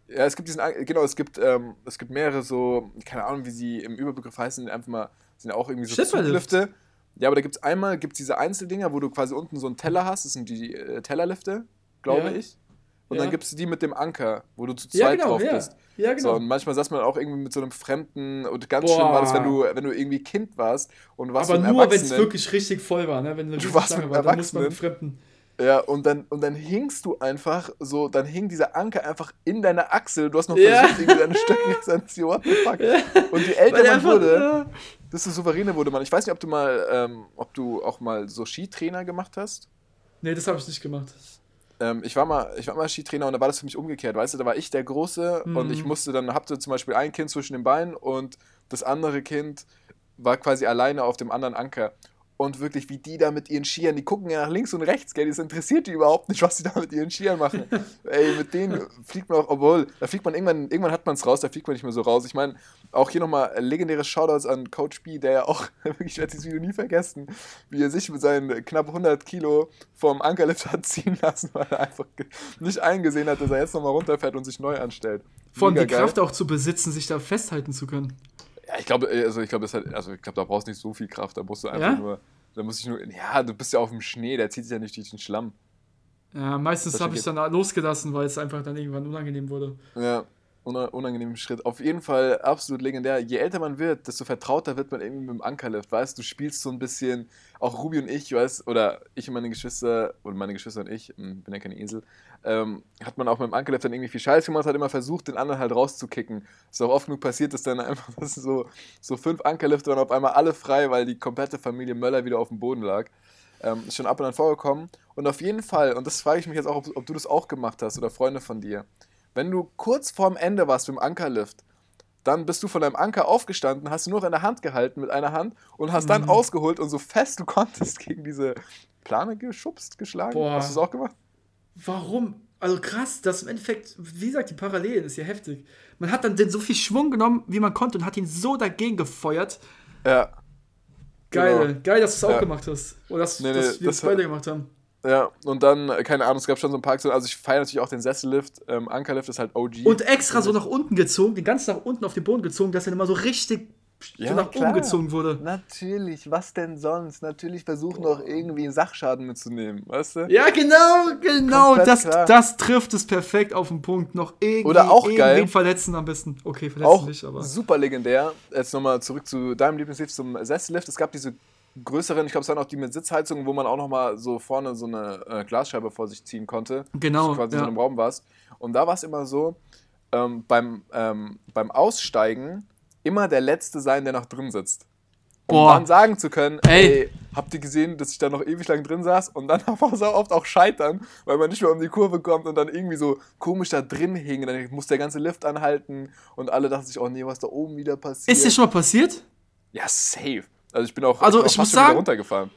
Ja, es gibt diesen, genau, es gibt, ähm, es gibt mehrere so, keine Ahnung, wie sie im Überbegriff heißen, einfach mal, sind ja auch irgendwie so. Zuglifte. Ja, aber da gibt es einmal gibt's diese Einzeldinger, wo du quasi unten so einen Teller hast, das sind die äh, Tellerlifte, glaube Ja. ich. Und Ja. dann gibt es die mit dem Anker, wo du zu zweit Ja, genau, drauf ja. bist. Ja, So, genau. und manchmal saß man auch irgendwie mit so einem Fremden und ganz Boah. schlimm war das, wenn du, wenn du irgendwie Kind warst und warst Aber nur, wenn es wirklich richtig voll war, ne? Wenn Du warst mit war, dann muss man mit. Fremden. Ja, und dann, und dann hingst du einfach so, dann hing dieser Anker einfach in deiner Achsel. Du hast noch Ja. versucht, irgendwie deine Stöcke (laughs) zu what the fuck. Und je älter man einfach, wurde, ja. desto souveräner wurde man. Ich weiß nicht, ob du mal, ähm, ob du auch mal so Skitrainer gemacht hast. Nee, das habe ich nicht gemacht. Ähm, ich, war mal, ich war mal Skitrainer und da war das für mich umgekehrt, weißt du, da war ich der Große und Mhm. ich musste dann, hatte zum Beispiel ein Kind zwischen den Beinen und das andere Kind war quasi alleine auf dem anderen Anker. Und wirklich, wie die da mit ihren Skiern, die gucken ja nach links und rechts, gell, das interessiert die überhaupt nicht, (laughs) was die da mit ihren Skiern machen. (laughs) Ey, mit denen fliegt man auch, obwohl, da fliegt man irgendwann, irgendwann hat man es raus, da fliegt man nicht mehr so raus. Ich meine, auch hier nochmal legendäre Shoutouts an Coach B, der ja auch, (laughs) wirklich, ich werde dieses Video nie vergessen, wie er sich mit seinen knapp 100 Kilo vom Ankerlift hat ziehen lassen, weil er einfach nicht eingesehen hat, dass er jetzt nochmal runterfährt und sich neu anstellt. Mega geil. Kraft auch zu besitzen, sich da festhalten zu können. Ja, ich glaube, also ich glaube, hat, also ich glaube, da brauchst du nicht so viel Kraft, da musst du einfach Ja? nur, da muss ich nur, ja, du bist ja auf dem Schnee, der zieht sich ja nicht durch den Schlamm. Ja, meistens habe ich dann losgelassen, weil es einfach dann irgendwann unangenehm wurde. Ja, unangenehmen Schritt. Auf jeden Fall absolut legendär. Je älter man wird, desto vertrauter wird man irgendwie mit dem Ankerlift, weißt du, spielst so ein bisschen, auch Ruby und ich, weißt oder ich und meine Geschwister, oder meine Geschwister und ich, hm, bin ja keine Esel, ähm, hat man auch mit dem Ankerlift dann irgendwie viel Scheiß gemacht, hat immer versucht, den anderen halt rauszukicken. Ist auch oft genug passiert, dass dann (laughs) einfach dass so, so fünf Ankerlifte waren auf einmal alle frei, weil die komplette Familie Möller wieder auf dem Boden lag. Ähm, ist schon ab und an vorgekommen. Und auf jeden Fall, und das frage ich mich jetzt auch, ob, ob du das auch gemacht hast oder Freunde von dir, wenn du kurz vorm Ende warst mit dem Ankerlift, dann bist du von deinem Anker aufgestanden, hast du nur noch in der Hand gehalten mit einer Hand und hast dann Mhm. ausgeholt und so fest du (laughs) konntest gegen diese Plane geschubst, geschlagen. Boah. Hast du das auch gemacht? Warum? Also krass, das im Endeffekt, wie gesagt, die Parallelen ist ja heftig. Man hat dann den so viel Schwung genommen, wie man konnte und hat ihn so dagegen gefeuert. Ja. Geil, Genau. geil, dass du es auch Ja. gemacht hast. Oder dass, Nee, nee, dass wir das beide gemacht haben. Ja, und dann, äh, keine Ahnung, es gab schon so ein paar Aktionen. Also ich feiere natürlich auch den Sessellift. Ähm, Ankerlift ist halt OG. Und extra so nach unten gezogen, den ganz nach unten auf den Boden gezogen, dass er immer so richtig Ja, so nach klar. oben gezogen wurde. Natürlich, was denn sonst? Natürlich versuchen noch irgendwie einen Sachschaden mitzunehmen, weißt du? Ja, genau, genau. Komplett Das, klar. das trifft es perfekt auf den Punkt. Noch irgendwie Oder auch geil. verletzen am besten. Okay, verletzen Auch nicht, aber. super legendär. Jetzt nochmal zurück zu deinem Lieblingslift, zum Sessellift. Es gab diese größeren, ich glaube, es waren auch die mit Sitzheizung, wo man auch nochmal so vorne so eine äh, Glasscheibe vor sich ziehen konnte. Genau, dass du quasi ja. in so einem Raum warst. Und da war es immer so, ähm, beim, ähm, beim Aussteigen immer der Letzte sein, der noch drin sitzt. Um Boah. dann sagen zu können, Ey. ey. habt ihr gesehen, dass ich da noch ewig lang drin saß? Und dann (laughs) einfach so oft auch scheitern, weil man nicht mehr um die Kurve kommt und dann irgendwie so komisch da drin hing. Dann muss der ganze Lift anhalten und alle dachten sich, oh nee, was da oben wieder passiert. Ist dir schon mal passiert? Ja, safe. Also ich bin auch, Also ich fast muss sagen- runtergefahren.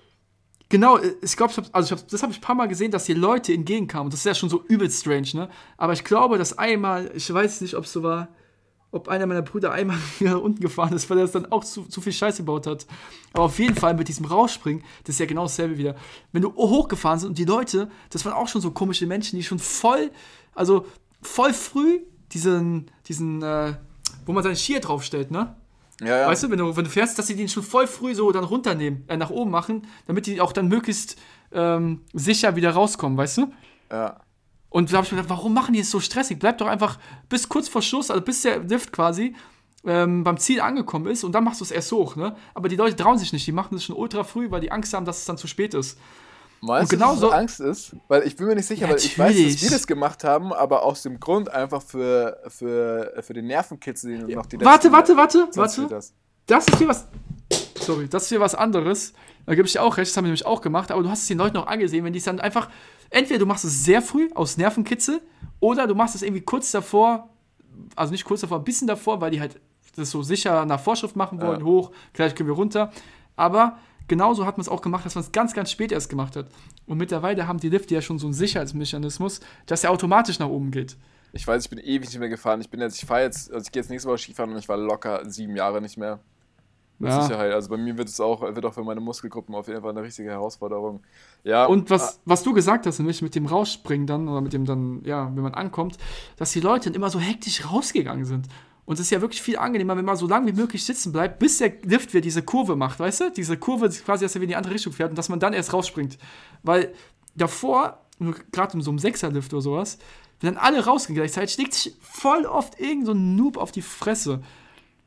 Genau, ich glaube, also ich hab, das habe ich ein paar Mal gesehen, dass hier Leute entgegenkamen. Und das ist ja schon so übelst strange, ne? Aber ich glaube, dass einmal, ich weiß nicht, ob es so war, ob einer meiner Brüder einmal (laughs) wieder nach unten gefahren ist, weil er das dann auch zu, zu viel Scheiße gebaut hat. Aber auf jeden Fall mit diesem Rausspringen, das ist ja genau dasselbe wieder. Wenn du hochgefahren sind und die Leute, das waren auch schon so komische Menschen, die schon voll, also voll früh diesen, diesen, äh, wo man seine Skier draufstellt, ne? Ja, ja. Weißt du, wenn du, wenn du fährst, dass sie den schon voll früh so dann runternehmen, äh, nach oben machen, damit die auch dann möglichst ähm, sicher wieder rauskommen, weißt du? ja. Und da habe ich mir gedacht, warum machen die es so stressig? Bleib doch einfach bis kurz vor Schluss, also bis der Lift quasi ähm, beim Ziel angekommen ist und dann machst du es erst hoch, ne? Aber die Leute trauen sich nicht, die machen das schon ultra früh, weil die Angst haben, dass es dann zu spät ist. Meinst Und du, genau das so- Angst ist? Weil ich bin mir nicht sicher, weil ich weiß, Natürlich. dass wir das gemacht haben, aber aus dem Grund einfach für, für, für den Nervenkitzel den du noch die Warte, warte, warte, 20 warte. Hast. Das ist hier was. Sorry, das ist hier was anderes. Da gebe ich dir auch recht, das haben wir nämlich auch gemacht, aber du hast es den Leuten auch angesehen, wenn die es dann einfach. Entweder du machst es sehr früh aus Nervenkitzel oder du machst es irgendwie kurz davor, also nicht kurz davor, ein bisschen davor, weil die halt das so sicher nach Vorschrift machen wollen, Ja. hoch, gleich können wir runter. Aber genauso hat man es auch gemacht, dass man es ganz, ganz spät erst gemacht hat. Und mittlerweile haben die Lifte ja schon so einen Sicherheitsmechanismus, dass er automatisch nach oben geht. Ich weiß, ich bin ewig nicht mehr gefahren. Ich bin jetzt, ich fahre jetzt, also ich gehe jetzt nächste Woche Skifahren und ich war locker sieben Jahre nicht mehr. Mit Ja. Sicherheit. Also bei mir wird es auch, wird auch für meine Muskelgruppen auf jeden Fall eine richtige Herausforderung. Ja. Und was, was du gesagt hast, nämlich mit dem Rausspringen dann, oder mit dem dann, ja, wenn man ankommt, dass die Leute dann immer so hektisch rausgegangen sind. Und es ist ja wirklich viel angenehmer, wenn man so lange wie möglich sitzen bleibt, bis der Lift wieder diese Kurve macht, weißt du? Diese Kurve quasi, dass er wieder in die andere Richtung fährt und dass man dann erst rausspringt. Weil davor, gerade in so einem Sechserlift oder sowas, wenn dann alle rausgehen gleichzeitig, schlägt sich voll oft irgend so ein Noob auf die Fresse.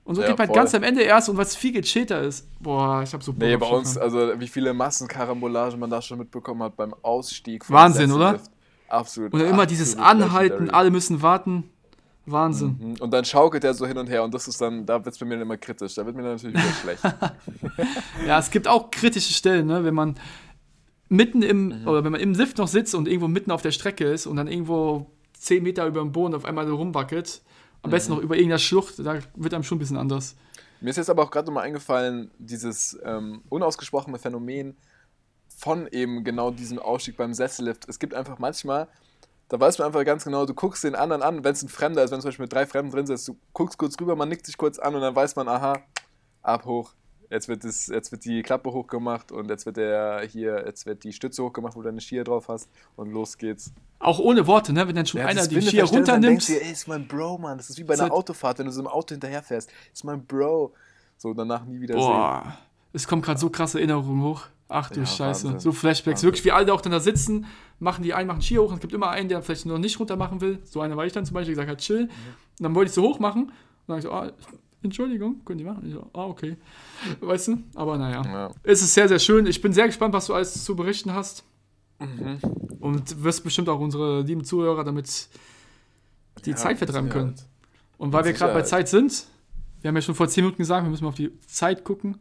Und so Ja, geht man voll. ganz am Ende erst und was viel gechillter ist. Boah, ich hab so Bock Nee, bei uns, also wie viele Massenkarambolagen man da schon mitbekommen hat beim Ausstieg. Wahnsinn, oder? Absolut. Oder immer dieses Anhalten, legendary. alle müssen warten. Wahnsinn. Mhm. Und dann schaukelt er so hin und her und das ist dann, da wird es bei mir dann immer kritisch. Da wird mir dann natürlich wieder schlecht. (laughs) Ja, es gibt auch kritische Stellen, ne? wenn man mitten im, Mhm. oder wenn man im Lift noch sitzt und irgendwo mitten auf der Strecke ist und dann irgendwo 10 Meter über dem Boden auf einmal so rumwackelt. Am Mhm. besten noch über irgendeiner Schlucht, da wird einem schon ein bisschen anders. Mir ist jetzt aber auch gerade nochmal eingefallen, dieses ähm, unausgesprochene Phänomen von eben genau diesem Ausstieg beim Sessellift. Es gibt einfach manchmal, da weiß man einfach ganz genau, du guckst den anderen an, wenn es ein Fremder ist, wenn zum Beispiel mit drei Fremden drin sitzt, du guckst kurz rüber, man nickt sich kurz an und dann weiß man, aha, ab hoch. Jetzt wird, das, jetzt wird die Klappe hochgemacht und jetzt wird der hier, jetzt wird die Stütze hochgemacht, wo du deine Skier drauf hast und los geht's. Auch ohne Worte, ne? wenn dann schon Ja, einer die Skier verstellt, dann runternimmt. denkst du dir, ey, ist mein Bro, Mann. Das ist wie bei einer halt- Autofahrt, wenn du so im Auto hinterherfährst. Ist mein Bro. So, danach nie wieder sehen. Boah, es kommen gerade so krasse Erinnerungen hoch. Ach du Ja, Scheiße. Wahnsinn. So Flashbacks. Wahnsinn. Wirklich, wie alle auch dann da sitzen, machen die einen, machen Skier hoch und es gibt immer einen, der vielleicht noch nicht runter machen will. So einer war ich dann zum Beispiel, gesagt hat, chill. Und dann wollte ich so hoch machen. Und dann ich so, ah, Entschuldigung, können die machen? Ich so, ah, okay. Weißt du? Aber naja. Ja. Es ist sehr, sehr schön. Ich bin sehr gespannt, was du alles zu berichten hast. Mhm. Und wirst bestimmt auch unsere lieben Zuhörer damit die Ja, Zeit vertreiben können. Und weil wir gerade bei. Zeit sind, wir haben ja schon vor 10 Minuten gesagt, wir müssen mal auf die Zeit gucken.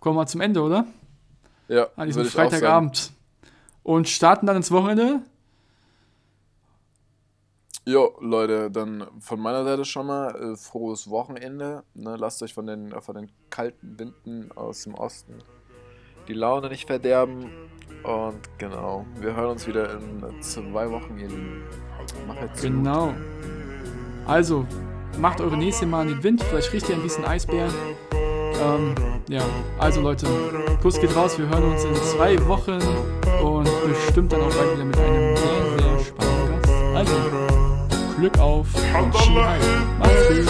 Kommen wir mal zum Ende, oder? Ja, An diesem. Freitagabend. Und starten dann ins Wochenende. Jo, Leute, dann von meiner Seite schon mal äh, frohes Wochenende. Ne, lasst euch von den, äh, von den kalten Winden aus dem Osten die Laune nicht verderben. Und genau, wir hören uns wieder in zwei Wochen, ihr Lieben. Macht zu. Genau. Also, macht eure nächste Mal in den Wind. Vielleicht riecht ihr ein bisschen Eisbären. Ähm, ja, also Leute, Kuss geht raus. Wir hören uns in zwei Wochen und bestimmt dann auch bald wieder mit einem sehr, sehr spannenden Gast. Also, Glück auf und. Macht's gut.